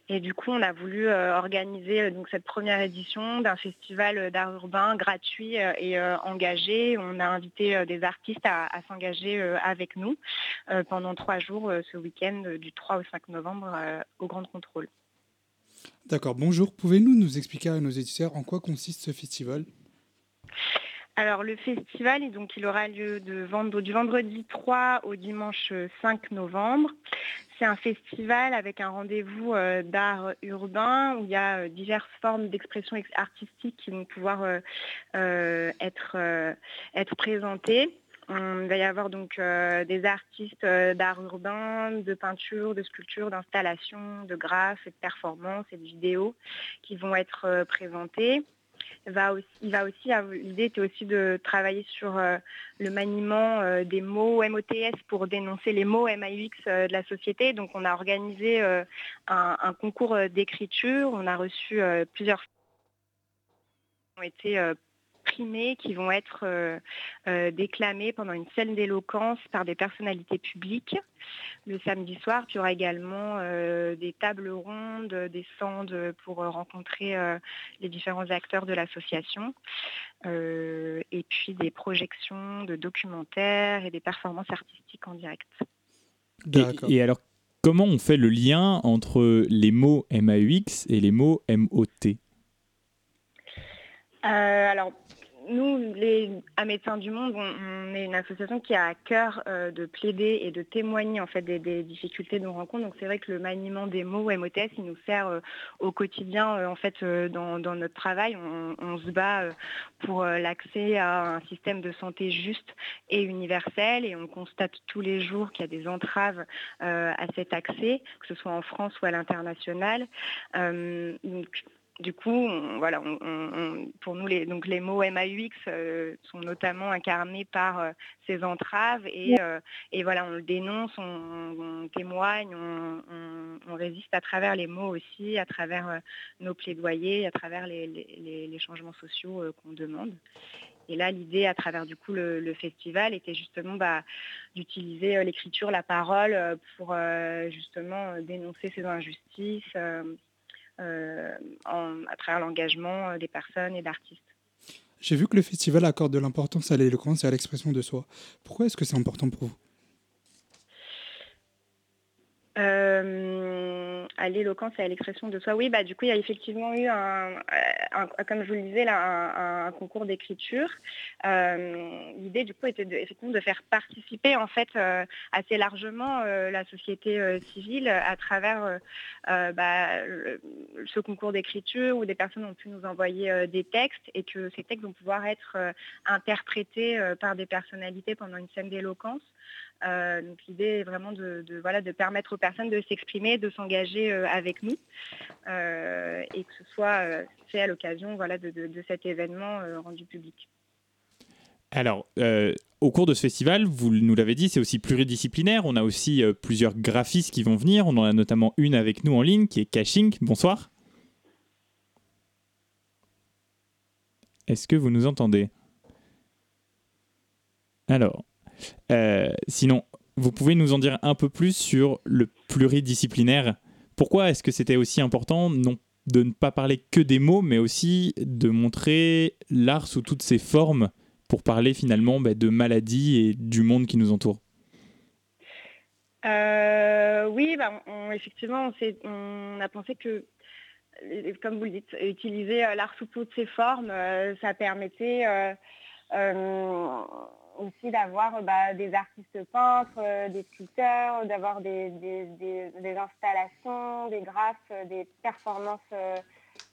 Et du coup, on a voulu euh, organiser euh, donc cette première édition d'un festival d'art urbain gratuit euh, et euh, engagé. On a invité euh, des artistes à, à s'engager euh, avec nous euh, pendant trois jours euh, ce week-end euh, du 3 au 5 novembre euh, au Grand Contrôle. D'accord, bonjour. Pouvez-nous nous expliquer à nos éditeurs en quoi consiste ce festival? Alors le festival, donc, il aura lieu de du vendredi 3 au dimanche 5 novembre. C'est un festival avec un rendez-vous euh, d'art urbain où il y a euh, diverses formes d'expression ex- artistique qui vont pouvoir euh, euh, être, euh, être présentées. Il va y avoir donc euh, des artistes euh, d'art urbain, de peinture, de sculpture, d'installation, de graphes de performance et de vidéos qui vont être euh, présentés. Il va aussi l'idée était aussi de travailler sur euh, le maniement euh, des mots MOTS pour dénoncer les mots MAUX euh, de la société. Donc on a organisé un, un concours d'écriture, on a reçu plusieurs ont été primés, qui vont être euh, euh, déclamés pendant une scène d'éloquence par des personnalités publiques le samedi soir. Puis il y aura également euh, des tables rondes, des stands pour euh, rencontrer euh, les différents acteurs de l'association. Euh, et puis des projections de documentaires et des performances artistiques en direct. Et, et alors, comment on fait le lien entre les mots MAUX et les mots MOT Euh, alors, nous, les, à Médecins du Monde, on, est une association qui a à cœur euh, de plaider et de témoigner en fait des, difficultés de nos rencontres. Donc c'est vrai que le maniement des mots MOTS, il nous sert euh, au quotidien euh, en fait euh, dans, notre travail. On, se bat euh, pour euh, l'accès à un système de santé juste et universel et on constate tous les jours qu'il y a des entraves euh, à cet accès, que ce soit en France ou à l'international. Euh, du coup, on- voilà, on- on- on- pour nous, les, donc les mots MAUX euh, sont notamment incarnés par euh, ces entraves et, euh, et voilà, on le dénonce, on, témoigne, on, résiste à travers les mots aussi, à travers nos plaidoyers, à travers les, les- les- les changements sociaux qu'on demande. Et là, l'idée à travers du coup le, le festival était justement bah, d'utiliser l'écriture, la parole pour justement dénoncer ces injustices en- à travers l'engagement euh, des personnes et d'artistes. J'ai vu que le festival accorde de l'importance à l'éloquence et à l'expression de soi. Pourquoi est-ce que c'est important pour vous? Euh, à l'éloquence et à l'expression de soi. Oui, bah, du coup, il y a effectivement eu, un, comme je vous le disais, là, un, concours d'écriture. Euh, L'idée, du coup, était de, effectivement de faire participer en fait euh, assez largement euh, la société civile à travers bah, ce concours d'écriture où des personnes ont pu nous envoyer des textes et que ces textes vont pouvoir être interprétés par des personnalités pendant une scène d'éloquence. Euh, donc l'idée est vraiment de, voilà, de permettre aux personnes de s'exprimer, de s'engager euh, avec nous euh, et que ce soit fait à l'occasion voilà, de, de- cet événement rendu public. Alors, au cours de ce festival, vous nous l'avez dit, c'est aussi pluridisciplinaire. On a aussi plusieurs graphistes qui vont venir. On en a notamment une avec nous en ligne qui est Caching. Bonsoir. Est-ce que vous nous entendez? Alors, sinon, vous pouvez nous en dire un peu plus sur le pluridisciplinaire. Pourquoi est-ce que c'était aussi important non, de ne pas parler que des mots, mais aussi de montrer l'art sous toutes ses formes pour parler finalement bah, de maladies et du monde qui nous entoure? Euh, oui, bah, effectivement, on, a pensé que, euh, comme vous le dites, utiliser euh, l'art sous toutes ses formes, euh, ça permettait euh, euh, aussi d'avoir bah, des artistes peintres, euh, des sculpteurs, d'avoir des, des- installations, des graphes, euh, des performances euh,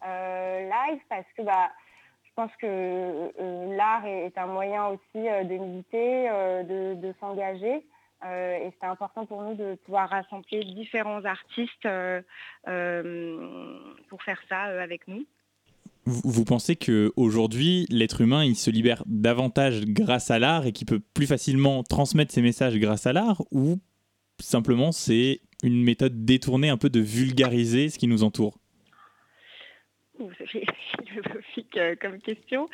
euh, live, parce que bah, je pense que euh, l'art est, un moyen aussi euh, de militer, euh, de, de s'engager. Euh, et c'est important pour nous de pouvoir rassembler différents artistes euh, euh, pour faire ça euh, avec nous. Vous, vous pensez que aujourd'hui l'être humain il se libère davantage grâce à l'art et qu'il peut plus facilement transmettre ses messages grâce à l'art ou simplement c'est une méthode détournée un peu de vulgariser ce qui nous entoure? Ça fait philosophique euh, comme question.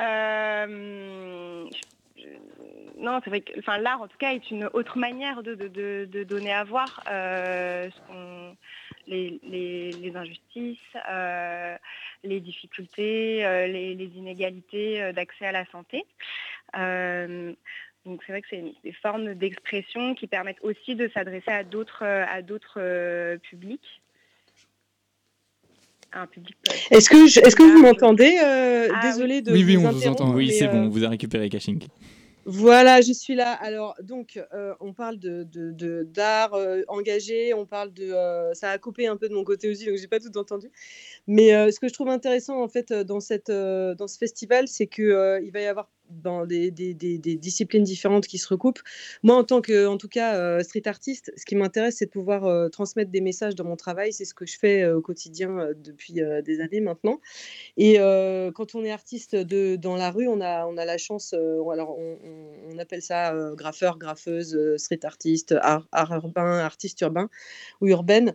Euh, non, c'est vrai que enfin, l'art, en tout cas, est une autre manière de, donner à voir euh, les, injustices, les difficultés, euh, les, les inégalités euh, d'accès à la santé. Euh, donc c'est vrai que c'est des formes d'expression qui permettent aussi de s'adresser à d'autres à d'autres publics. À un public Est-ce que, je- est-ce que vous m'entendez euh, Ah Désolée de oui oui vous on vous entend. Oui c'est euh, bon on vous a récupéré Caching Voilà, je suis là. Alors, donc, euh, on parle de, d'art euh, engagé, on parle de... euh, ça a coupé un peu de mon côté aussi, donc j'ai pas tout entendu. Mais ce que je trouve intéressant, en fait, dans, cette, dans ce festival, c'est qu'il il va y avoir dans des, disciplines différentes qui se recoupent. Moi, en tant que, en tout cas, euh, street artiste, ce qui m'intéresse, c'est de pouvoir euh, transmettre des messages dans mon travail. C'est ce que je fais euh, au quotidien depuis des années maintenant. Et quand on est artiste dans la rue, on a, on a la chance, alors on, appelle ça graffeur, graffeuse, street artiste, art, art urbain, artiste urbain ou urbaine.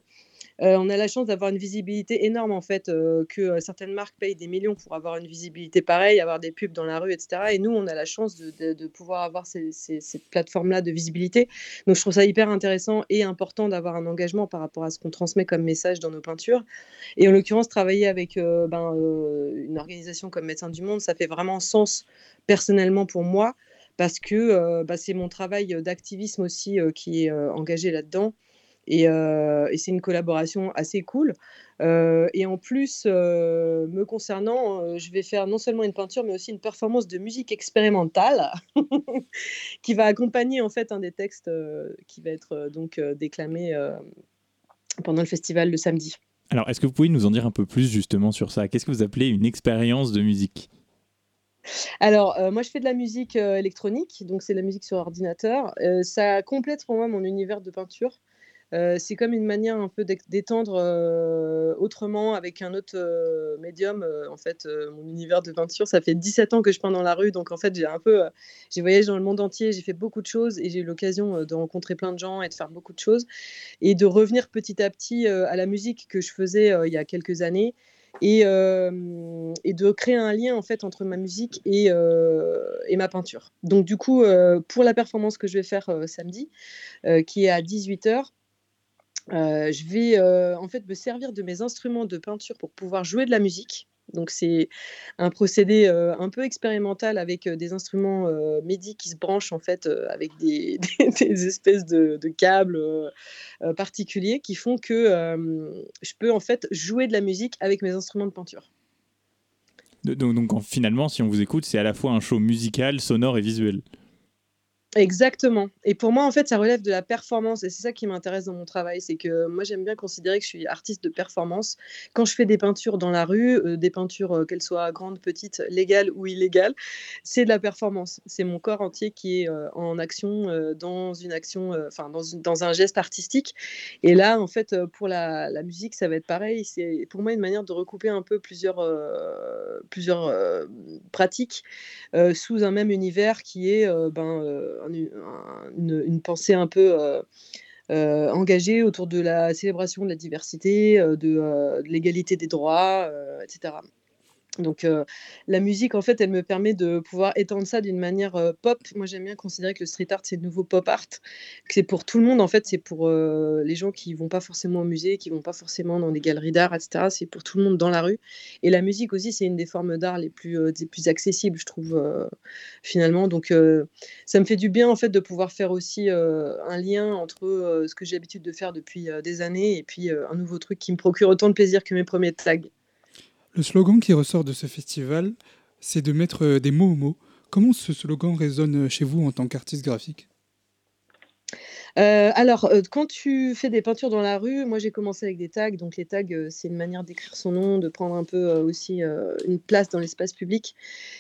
Euh, on a la chance d'avoir une visibilité énorme en fait, euh, que euh, certaines marques payent des millions pour avoir une visibilité pareille, avoir des pubs dans la rue, etc. Et nous, on a la chance de, pouvoir avoir ces, cette plateforme-là de visibilité. Donc je trouve ça hyper intéressant et important d'avoir un engagement par rapport à ce qu'on transmet comme message dans nos peintures. Et en l'occurrence, travailler avec ben, une organisation comme Médecins du Monde, ça fait vraiment sens personnellement pour moi parce que bah, c'est mon travail d'activisme aussi qui est engagé là-dedans. Et, euh, et c'est une collaboration assez cool. Euh, et en plus, euh, me concernant, je vais faire non seulement une peinture, mais aussi une performance de musique expérimentale qui va accompagner en fait un des textes qui va être donc déclamé pendant le festival le samedi. Alors, est-ce que vous pouvez nous en dire un peu plus justement sur ça? Qu'est-ce que vous appelez une expérience de musique? Alors, euh, moi, je fais de la musique euh, électronique, donc c'est de la musique sur ordinateur. Euh, ça complète pour moi mon univers de peinture. Euh, c'est comme une manière un peu d'étendre euh, autrement avec un autre euh, médium. en fait, mon univers de peinture, ça fait 17 ans que je peins dans la rue, donc en fait, j'ai un peu, j'ai voyagé dans le monde entier, j'ai fait beaucoup de choses et j'ai eu l'occasion de rencontrer plein de gens et de faire beaucoup de choses et de revenir petit à petit à la musique que je faisais il y a quelques années et, et de créer un lien en fait entre ma musique et, et ma peinture. Donc du coup, pour la performance que je vais faire samedi, qui est à 18h, euh, je vais euh, en fait me servir de mes instruments de peinture pour pouvoir jouer de la musique. Donc c'est un procédé euh, un peu expérimental avec des instruments MIDI qui se branchent en fait avec des, espèces de, câbles particuliers qui font que je peux en fait jouer de la musique avec mes instruments de peinture. Donc, donc, en- finalement, si on vous écoute, c'est à la fois un show musical, sonore et visuel. Exactement. Et pour moi, en fait, ça relève de la performance. Et c'est ça qui m'intéresse dans mon travail. C'est que moi, j'aime bien considérer que je suis artiste de performance. Quand je fais des peintures dans la rue, euh, des peintures, euh, qu'elles soient grandes, petites, légales ou illégales, c'est de la performance. C'est mon corps entier qui est euh, en action, dans une action, enfin, dans, dans un geste artistique. Et là, en fait, pour la, la musique, ça va être pareil. C'est pour moi une manière de recouper un peu plusieurs, plusieurs pratiques sous un même univers qui est ben, une, pensée un peu euh, euh, engagée autour de la célébration de la diversité, euh, de, l'égalité des droits, etc. Donc euh, la musique, en fait, elle me permet de pouvoir étendre ça d'une manière euh, pop. Moi, j'aime bien considérer que le street art, c'est le nouveau pop art, que c'est pour tout le monde, en fait, c'est pour euh, les gens qui vont pas forcément au musée, qui vont pas forcément dans des galeries d'art, etc. C'est pour tout le monde dans la rue. Et la musique aussi, c'est une des formes d'art les plus, des plus accessibles, je trouve, finalement. Donc ça me fait du bien, en fait, de pouvoir faire aussi un lien entre ce que j'ai l'habitude de faire depuis des années et puis un nouveau truc qui me procure autant de plaisir que mes premiers tags. Le slogan qui ressort de ce festival, c'est de mettre euh, des mots aux mots. Comment ce slogan résonne chez vous en tant qu'artiste graphique? Euh, alors, euh, quand tu fais des peintures dans la rue, moi j'ai commencé avec des tags. Donc les tags, euh, c'est une manière d'écrire son nom, de prendre un peu euh, aussi euh, une place dans l'espace public.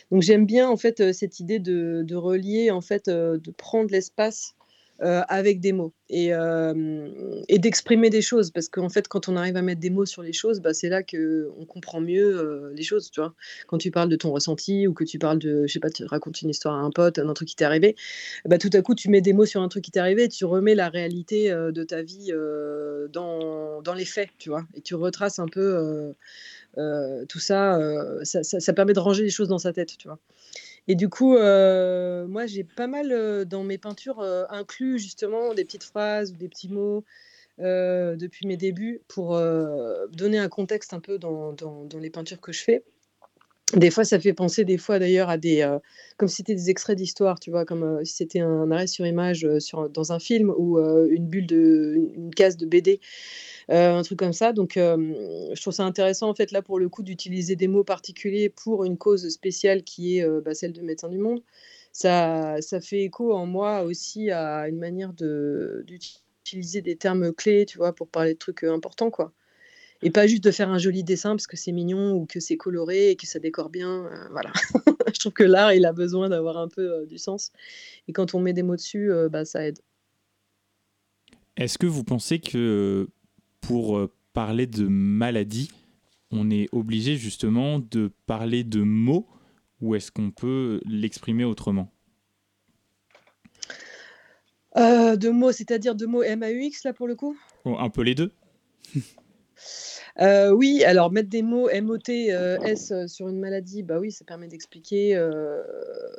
Donc j'aime bien en fait euh, cette idée de, de relier, en fait, euh, de prendre l'espace euh, avec des mots et, euh, et d'exprimer des choses. Parce qu'en fait, quand on arrive à mettre des mots sur les choses, bah, c'est là qu'on comprend mieux euh, les choses. Tu vois quand tu parles de ton ressenti ou que tu parles de, je sais pas, tu racontes une histoire à un pote, un truc qui t'est arrivé, bah, tout à coup, tu mets des mots sur un truc qui t'est arrivé et tu remets la réalité de ta vie dans, dans les faits, tu vois. Et tu retraces un peu tout ça, ça, ça. ça permet de ranger les choses dans sa tête, tu vois. Et du coup, euh, moi, j'ai pas mal euh, dans mes peintures euh, inclus justement des petites phrases ou des petits mots depuis mes débuts pour donner un contexte un peu dans, dans- les peintures que je fais. Des fois, ça fait penser des fois d'ailleurs à des, comme si c'était des extraits d'histoire, tu vois, comme si c'était un arrêt sur image sur, dans un film ou une bulle de, une, case de BD, un truc comme ça. Donc, euh, je trouve ça intéressant en fait là pour le coup d'utiliser des mots particuliers pour une cause spéciale qui est euh, bah, celle de Médecins du Monde. Ça, ça fait écho en moi aussi à une manière d'utiliser des termes clés, tu vois, pour parler de trucs euh, importants, quoi. Et pas juste de faire un joli dessin parce que c'est mignon ou que c'est coloré et que ça décore bien. euh, voilà. je trouve que l'art, il a besoin d'avoir un peu euh, du sens. Et quand on met des mots dessus, euh, bah, ça aide. Est-ce que vous pensez que pour euh, parler de maladie, on est obligé justement de parler de mots ou est-ce qu'on peut l'exprimer autrement? Euh, de mots, c'est-à-dire de mots M-A-U-X, là, pour le coup? Oh, Un peu les deux Euh, oui, alors mettre des mots M-O-T-S euh, sur une maladie, bah oui, ça permet d'expliquer. euh,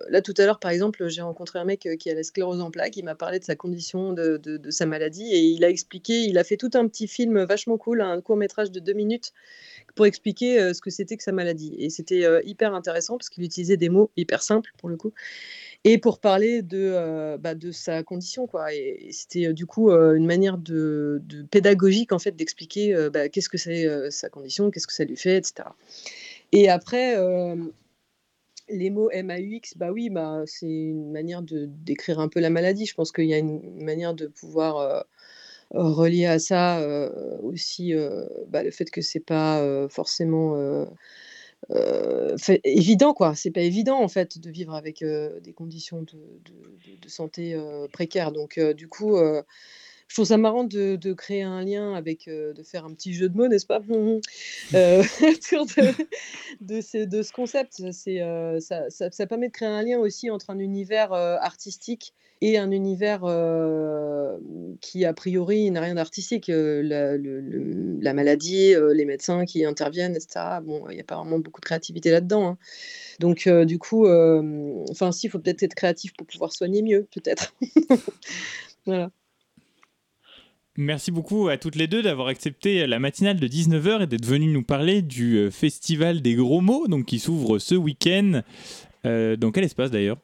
Là, tout à l'heure, par exemple, j'ai rencontré un mec euh, qui a la sclérose en plaques, il m'a parlé de sa condition, de, de- sa maladie, et il a expliqué, il a fait tout un petit film vachement cool, un court métrage de deux minutes, pour expliquer euh, ce que c'était que sa maladie. Et c'était euh, hyper intéressant parce qu'il utilisait des mots hyper simples, pour le coup, et pour parler de, euh, bah, de sa condition, quoi. C'était euh, du coup euh, une manière de, pédagogique, en fait, d'expliquer bah, qu'est-ce que c'est sa condition, qu'est-ce que ça lui fait, etc. Et après, les mots MAUX, bah oui, bah, c'est une manière d'écrire un peu la maladie. Je pense qu'il y a une, manière de pouvoir relier à ça aussi bah, le fait que c'est pas forcément euh, évident, quoi. C'est pas évident en fait de vivre avec euh, des conditions de, santé euh, précaires. Donc, du coup. Je trouve ça marrant de, créer un lien avec, euh, de faire un petit jeu de mots, n'est-ce pas? Euh, de, ce, concept. Euh, ça, permet de créer un lien aussi entre un univers euh, artistique et un univers qui, a priori, n'a rien d'artistique. La, maladie, les médecins qui interviennent, etc. Bon, il n'y a pas vraiment beaucoup de créativité là-dedans. hein. Donc, du coup, enfin, si, il faut peut-être être créatif pour pouvoir soigner mieux, peut-être. voilà. Merci beaucoup à toutes les deux d'avoir accepté la matinale de 19h et d'être venues nous parler du euh, festival des gros mots donc qui s'ouvre ce week-end. Euh, dans quel espace d'ailleurs?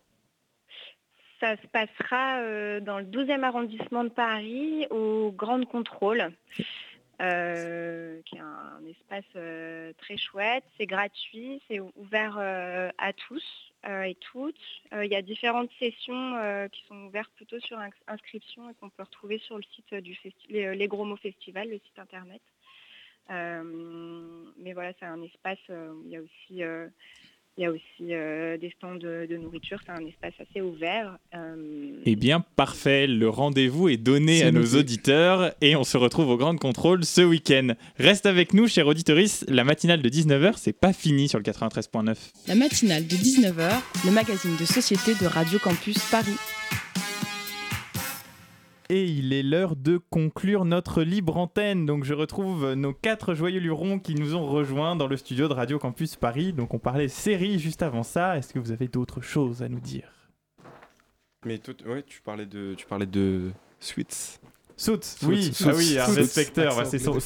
Ça se passera euh, dans le 12e arrondissement de Paris, au Grand Contrôle, qui est un, espace très chouette. C'est gratuit, c'est ou- ouvert à tous et toutes. Euh, Il y a différentes sessions euh, qui sont ouvertes plutôt sur ins- inscription et qu'on peut retrouver sur le site du les, les Gros Mots Festival, le site internet. Euh, mais voilà, c'est un espace euh, où il y a aussi, euh, il y a aussi euh, des stands de, de nourriture. C'est un espace assez ouvert. Euh, Eh bien, parfait. Le rendez-vous est donné à nos auditeurs et on se retrouve au Grand Contrôle ce week-end. Reste avec nous, chers auditeurs. La matinale de 19h, c'est pas fini sur le 93.9. La matinale de 19h, le magazine de société de Radio Campus Paris. Et il est l'heure de conclure notre libre antenne. Donc je retrouve nos quatre joyeux lurons qui nous ont rejoints dans le studio de Radio Campus Paris. Donc on parlait série juste avant ça. Est-ce que vous avez d'autres choses à nous dire? Mais toi, tu- ouais, tu parlais de, tu parlais de Sweets. Suits, oui, Suits, ah oui, Suits, Harvey Suits. Specter. bah,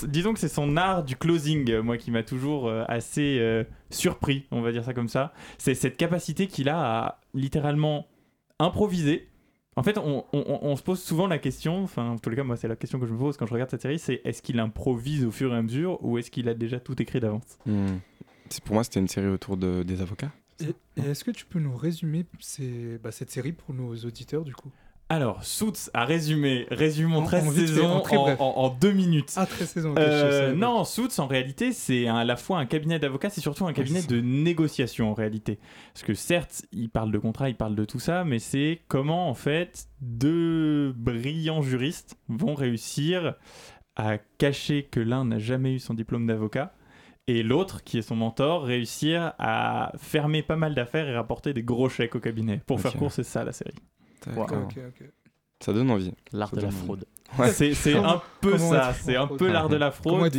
disons que c'est son art du closing, euh, moi, qui m'a toujours euh, assez euh, surpris, on va dire ça comme ça. C'est cette capacité qu'il a à littéralement improviser. En fait, on, on- on se pose souvent la question, enfin, en tous les cas, moi, c'est la question que je me pose quand je regarde cette série, c'est est-ce qu'il improvise au fur et à mesure ou est-ce qu'il a déjà tout écrit d'avance? Hmm. C'est- Pour moi, c'était une série autour de, des avocats. Est-ce que tu peux nous résumer ces- bah, cette série pour nos auditeurs du coup? Alors, Suits, à résumer, résumons En- 13 en vite fait, saisons en deux minutes. Ah, 13 saisons, Euh, non, Suits, en réalité, c'est à la fois un cabinet d'avocats, c'est surtout un cabinet de négociation, en réalité. Parce que certes, il parle de contrat, il parle de tout ça, mais c'est comment, en fait, deux brillants juristes vont réussir à cacher que l'un n'a jamais eu son diplôme d'avocat et l'autre, qui est son mentor, réussir à fermer pas mal d'affaires et rapporter des gros chèques au cabinet. Pour faire Ok. court, c'est ça la série. Ça donne envie. L'art de la fraude. C'est un peu comment ça, c'est un peu l'art de la fraude.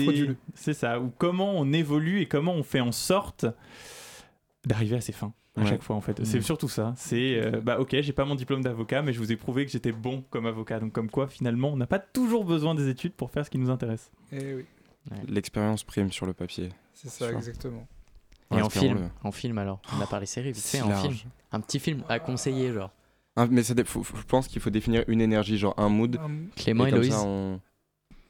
C'est ça, ou comment on évolue et comment on fait en sorte d'arriver à ses fins. À Ouais. chaque fois en fait, c'est Mm. surtout ça. C'est euh, bah ok, j'ai pas mon diplôme d'avocat, mais je vous ai prouvé que j'étais bon comme avocat. Donc comme quoi finalement, on n'a pas toujours besoin des études pour faire ce qui nous intéresse. Eh oui, L'expérience prime sur le papier. c'est ça, Sûr. exactement. Et Ouais, en film, en film alors, on a parlé série, vite c'est fait, en large. film. Un petit film à conseiller, genre. Ah, mais ça faut- faut- je pense qu'il faut définir une énergie, genre un mood. Mood. Clément et ça, on-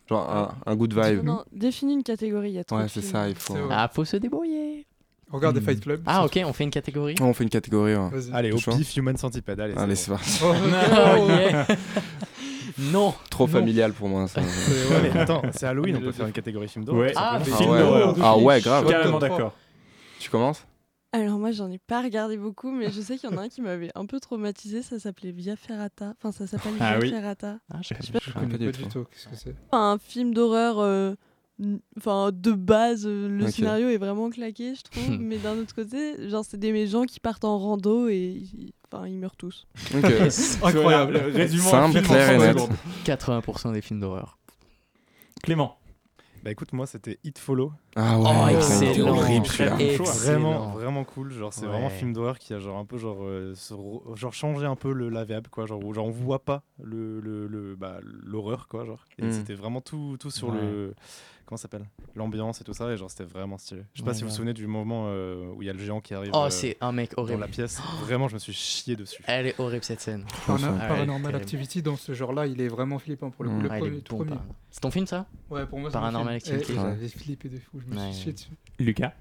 Genre un, un good vibe. Non, définis une catégorie, y a trop Ouais, c'est ça, il faut. Ah, faut se débrouiller. Regarde des Hmm. Fight Club. Ah, ok, on fait une catégorie. On fait une catégorie. ouais. Allez, au chaud pif, Human Centipede. Allez, Allez, c'est parti. Oh, Oh, yeah. non. Trop Non. familial pour moi. Ça. Ouais, mais attends, c'est Halloween, on peut faire une catégorie film d'horreur. Ouais. Ah. Ah film ouais. Ah ouais, grave. Carrément d'accord. Tu commences? Alors moi j'en ai pas regardé beaucoup, mais je sais qu'il y en a un qui m'avait un peu traumatisé. Ça s'appelait Via Ferrata. Enfin ça s'appelle Ah Via oui. Ferrata. Ah, je sais pas. Je connais pas du tout. Qu'est-ce que c'est un film d'horreur. euh, Enfin, de base, euh, le scénario est vraiment claqué, je trouve. mais d'un autre côté, genre, c'est des gens qui partent en rando et ils- enfin, ils meurent tous. Ok. Incroyable. Résumons Simple, clair et 30 net. secondes. 80% des films d'horreur. Clément. Bah écoute, moi c'était It Follow. Ah ouais, Oh, excellent. horrible choix. Vraiment, Excellent. vraiment cool. Genre, c'est vraiment un film d'horreur qui a genre un peu genre, euh, genre changé un peu le la vibe quoi. Genre, où, genre on voit pas le le, le- bah, l'horreur quoi. Genre. Et Mm. c'était vraiment tout tout sur Ouais. le comment ça s'appelle l'ambiance et tout ça et genre c'était vraiment stylé. Je sais pas Ouais, si vous vous souvenez du moment euh, où il y a le géant qui arrive. Oh, euh, c'est un mec dans horrible. la pièce. Vraiment, je me suis chié dessus. Elle est horrible cette scène. Ah, Paranormal Activity dans ce genre-là, il est vraiment flippant pour le coup. Le Ah, premier, bon, premier. C'est ton film ça? Ouais, pour moi, c'est Paranormal film. Activity. Ouais. J'avais flippé de fou, je me Ouais. suis chié dessus. Lucas.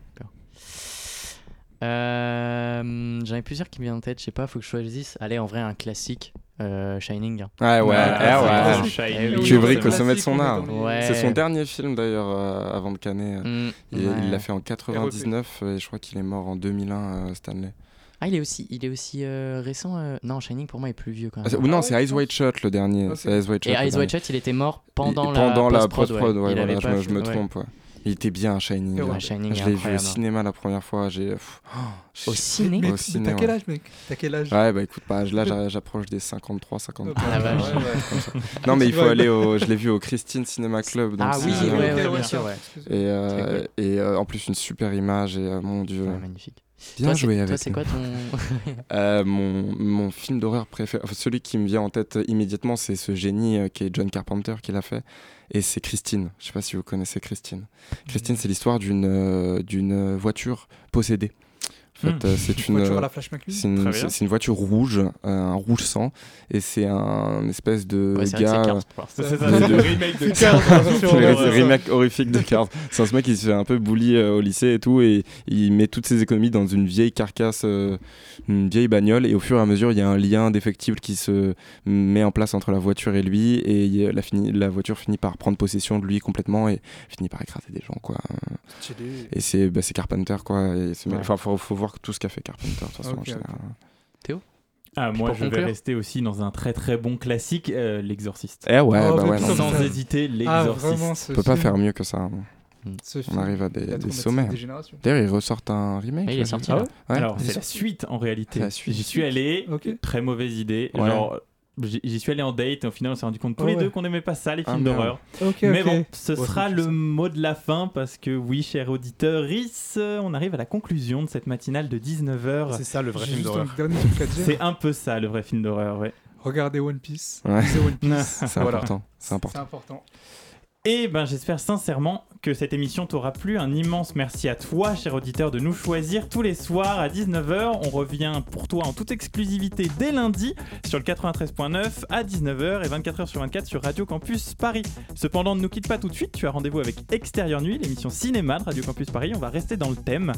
Euh, J'en ai plusieurs qui me viennent en tête, je sais pas, faut que je choisisse. Allez, en vrai, un classique, euh, Shining. Ouais, ouais, Ah, ah ouais. c'est Shining. Eh. Kubrick au sommet de son art. Ouais. C'est son dernier film d'ailleurs euh, avant de canner. Mm, Il ouais. l'a fait en 99 et je crois qu'il est mort en 2001, euh, Stanley. Ah, il est aussi, il est aussi euh, récent. euh, Non, Shining pour moi est plus vieux quand Ah, même. ou non, ouais, c'est Eyes. Wide Shut le dernier. Ok. C'est Eyes Wide Shut. Et Eyes. Wide Shut, il était mort pendant Il- la pendant la post-prod. ouais, voilà, je, me- je me ouais. trompe. ouais. Il était bien Shining. Ouais. Shining je l'ai vu au cinéma la première fois. J'ai. pff, oh, j'ai- Au ciné Mais Au mais ciné, t'as quel ouais. âge, mec? T'as quel âge? Ouais, bah écoute, bah, là j'a- j'approche des 53, 54. Ah, vache. Ouais, ouais. Non, mais il faut aller au. Je l'ai vu au Christine Cinema Club. donc Ah oui, bien sûr, ouais. Et, euh, cool. et euh, en plus, une super image. Et euh, mon dieu. Ouais, magnifique. Bien Toi, joué Toi, avec c'est quoi ton. Euh, mon, mon film d'horreur préféré, enfin, celui qui me vient en tête immédiatement, c'est ce génie euh, qui est John Carpenter qui l'a fait. Et c'est Christine. Je sais pas si vous connaissez Christine. Christine, c'est l'histoire d'une euh, d'une voiture possédée. Fait, Hmm. euh, c'est une, Voiture à la Flash McQueen c'est une, voiture rouge, euh, un rouge sang, et c'est un espèce de Ouais, gars. C'est le remake de Cars. C'est le remake horrifique de Cars. C'est un ce mec qui se fait un peu bully euh, au lycée et tout, et il met toutes ses économies dans une vieille carcasse, euh, une vieille bagnole, et au fur et à mesure, il y a un lien indéfectible qui se met en place entre la voiture et lui, et la, fini- la voiture finit par prendre possession de lui complètement et finit par écraser des gens, quoi. Et c'est bah, c'est Carpenter, quoi. Enfin, faut, faut voir tout ce qu'a fait Carpenter, de toute façon, en Ok, général. Ah, moi, je vais rester aussi dans un très très bon classique, euh, L'Exorciste. Eh ouais, Oh, bah ouais, non. Sans hésiter, Ah, L'Exorciste. On peut pas film- faire mieux que ça. hein. ce On film, arrive à des, sommets. D'ailleurs, ils ressortent un remake. Ah, il est sorti. Ouais. Alors, c'est la suite en réalité. J'y suis allé, très mauvaise idée. Ouais. Genre, j'y suis allé en date et au final, on s'est rendu compte tous Oh les ouais. deux qu'on n'aimait pas ça, les films d'horreur. Mais bon, ce Ouais, sera le ça. mot de la fin parce que oui, cher auditeur, Riss, on arrive à la conclusion de cette matinale de 19h. C'est ça le vrai film d'horreur. C'est un peu ça le vrai film d'horreur, ouais. Regardez One Piece. Ouais. One Piece. C'est Voilà. important. C'est important. C'est important. Et ben j'espère sincèrement que cette émission t'aura plu. Un immense merci à toi, cher auditeur, de nous choisir tous les soirs à 19h. On revient pour toi en toute exclusivité dès lundi sur le 93.9 à 19h et 24h sur 24 sur Radio Campus Paris. Cependant, ne nous quitte pas tout de suite. Tu as rendez-vous avec Extérieur Nuit, l'émission cinéma de Radio Campus Paris. On va rester dans le thème.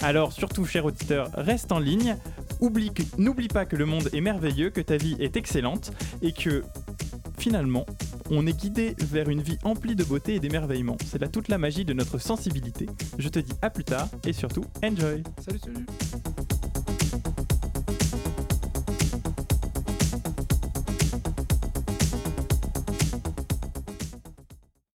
Alors surtout, cher auditeur, reste en ligne. N'oublie pas que le monde est merveilleux, que ta vie est excellente et que finalement, on est guidé vers une vie emplie de beauté et d'émerveillement. C'est là toute la magie de notre sensibilité. Je te dis à plus tard et surtout, enjoy Salut, salut.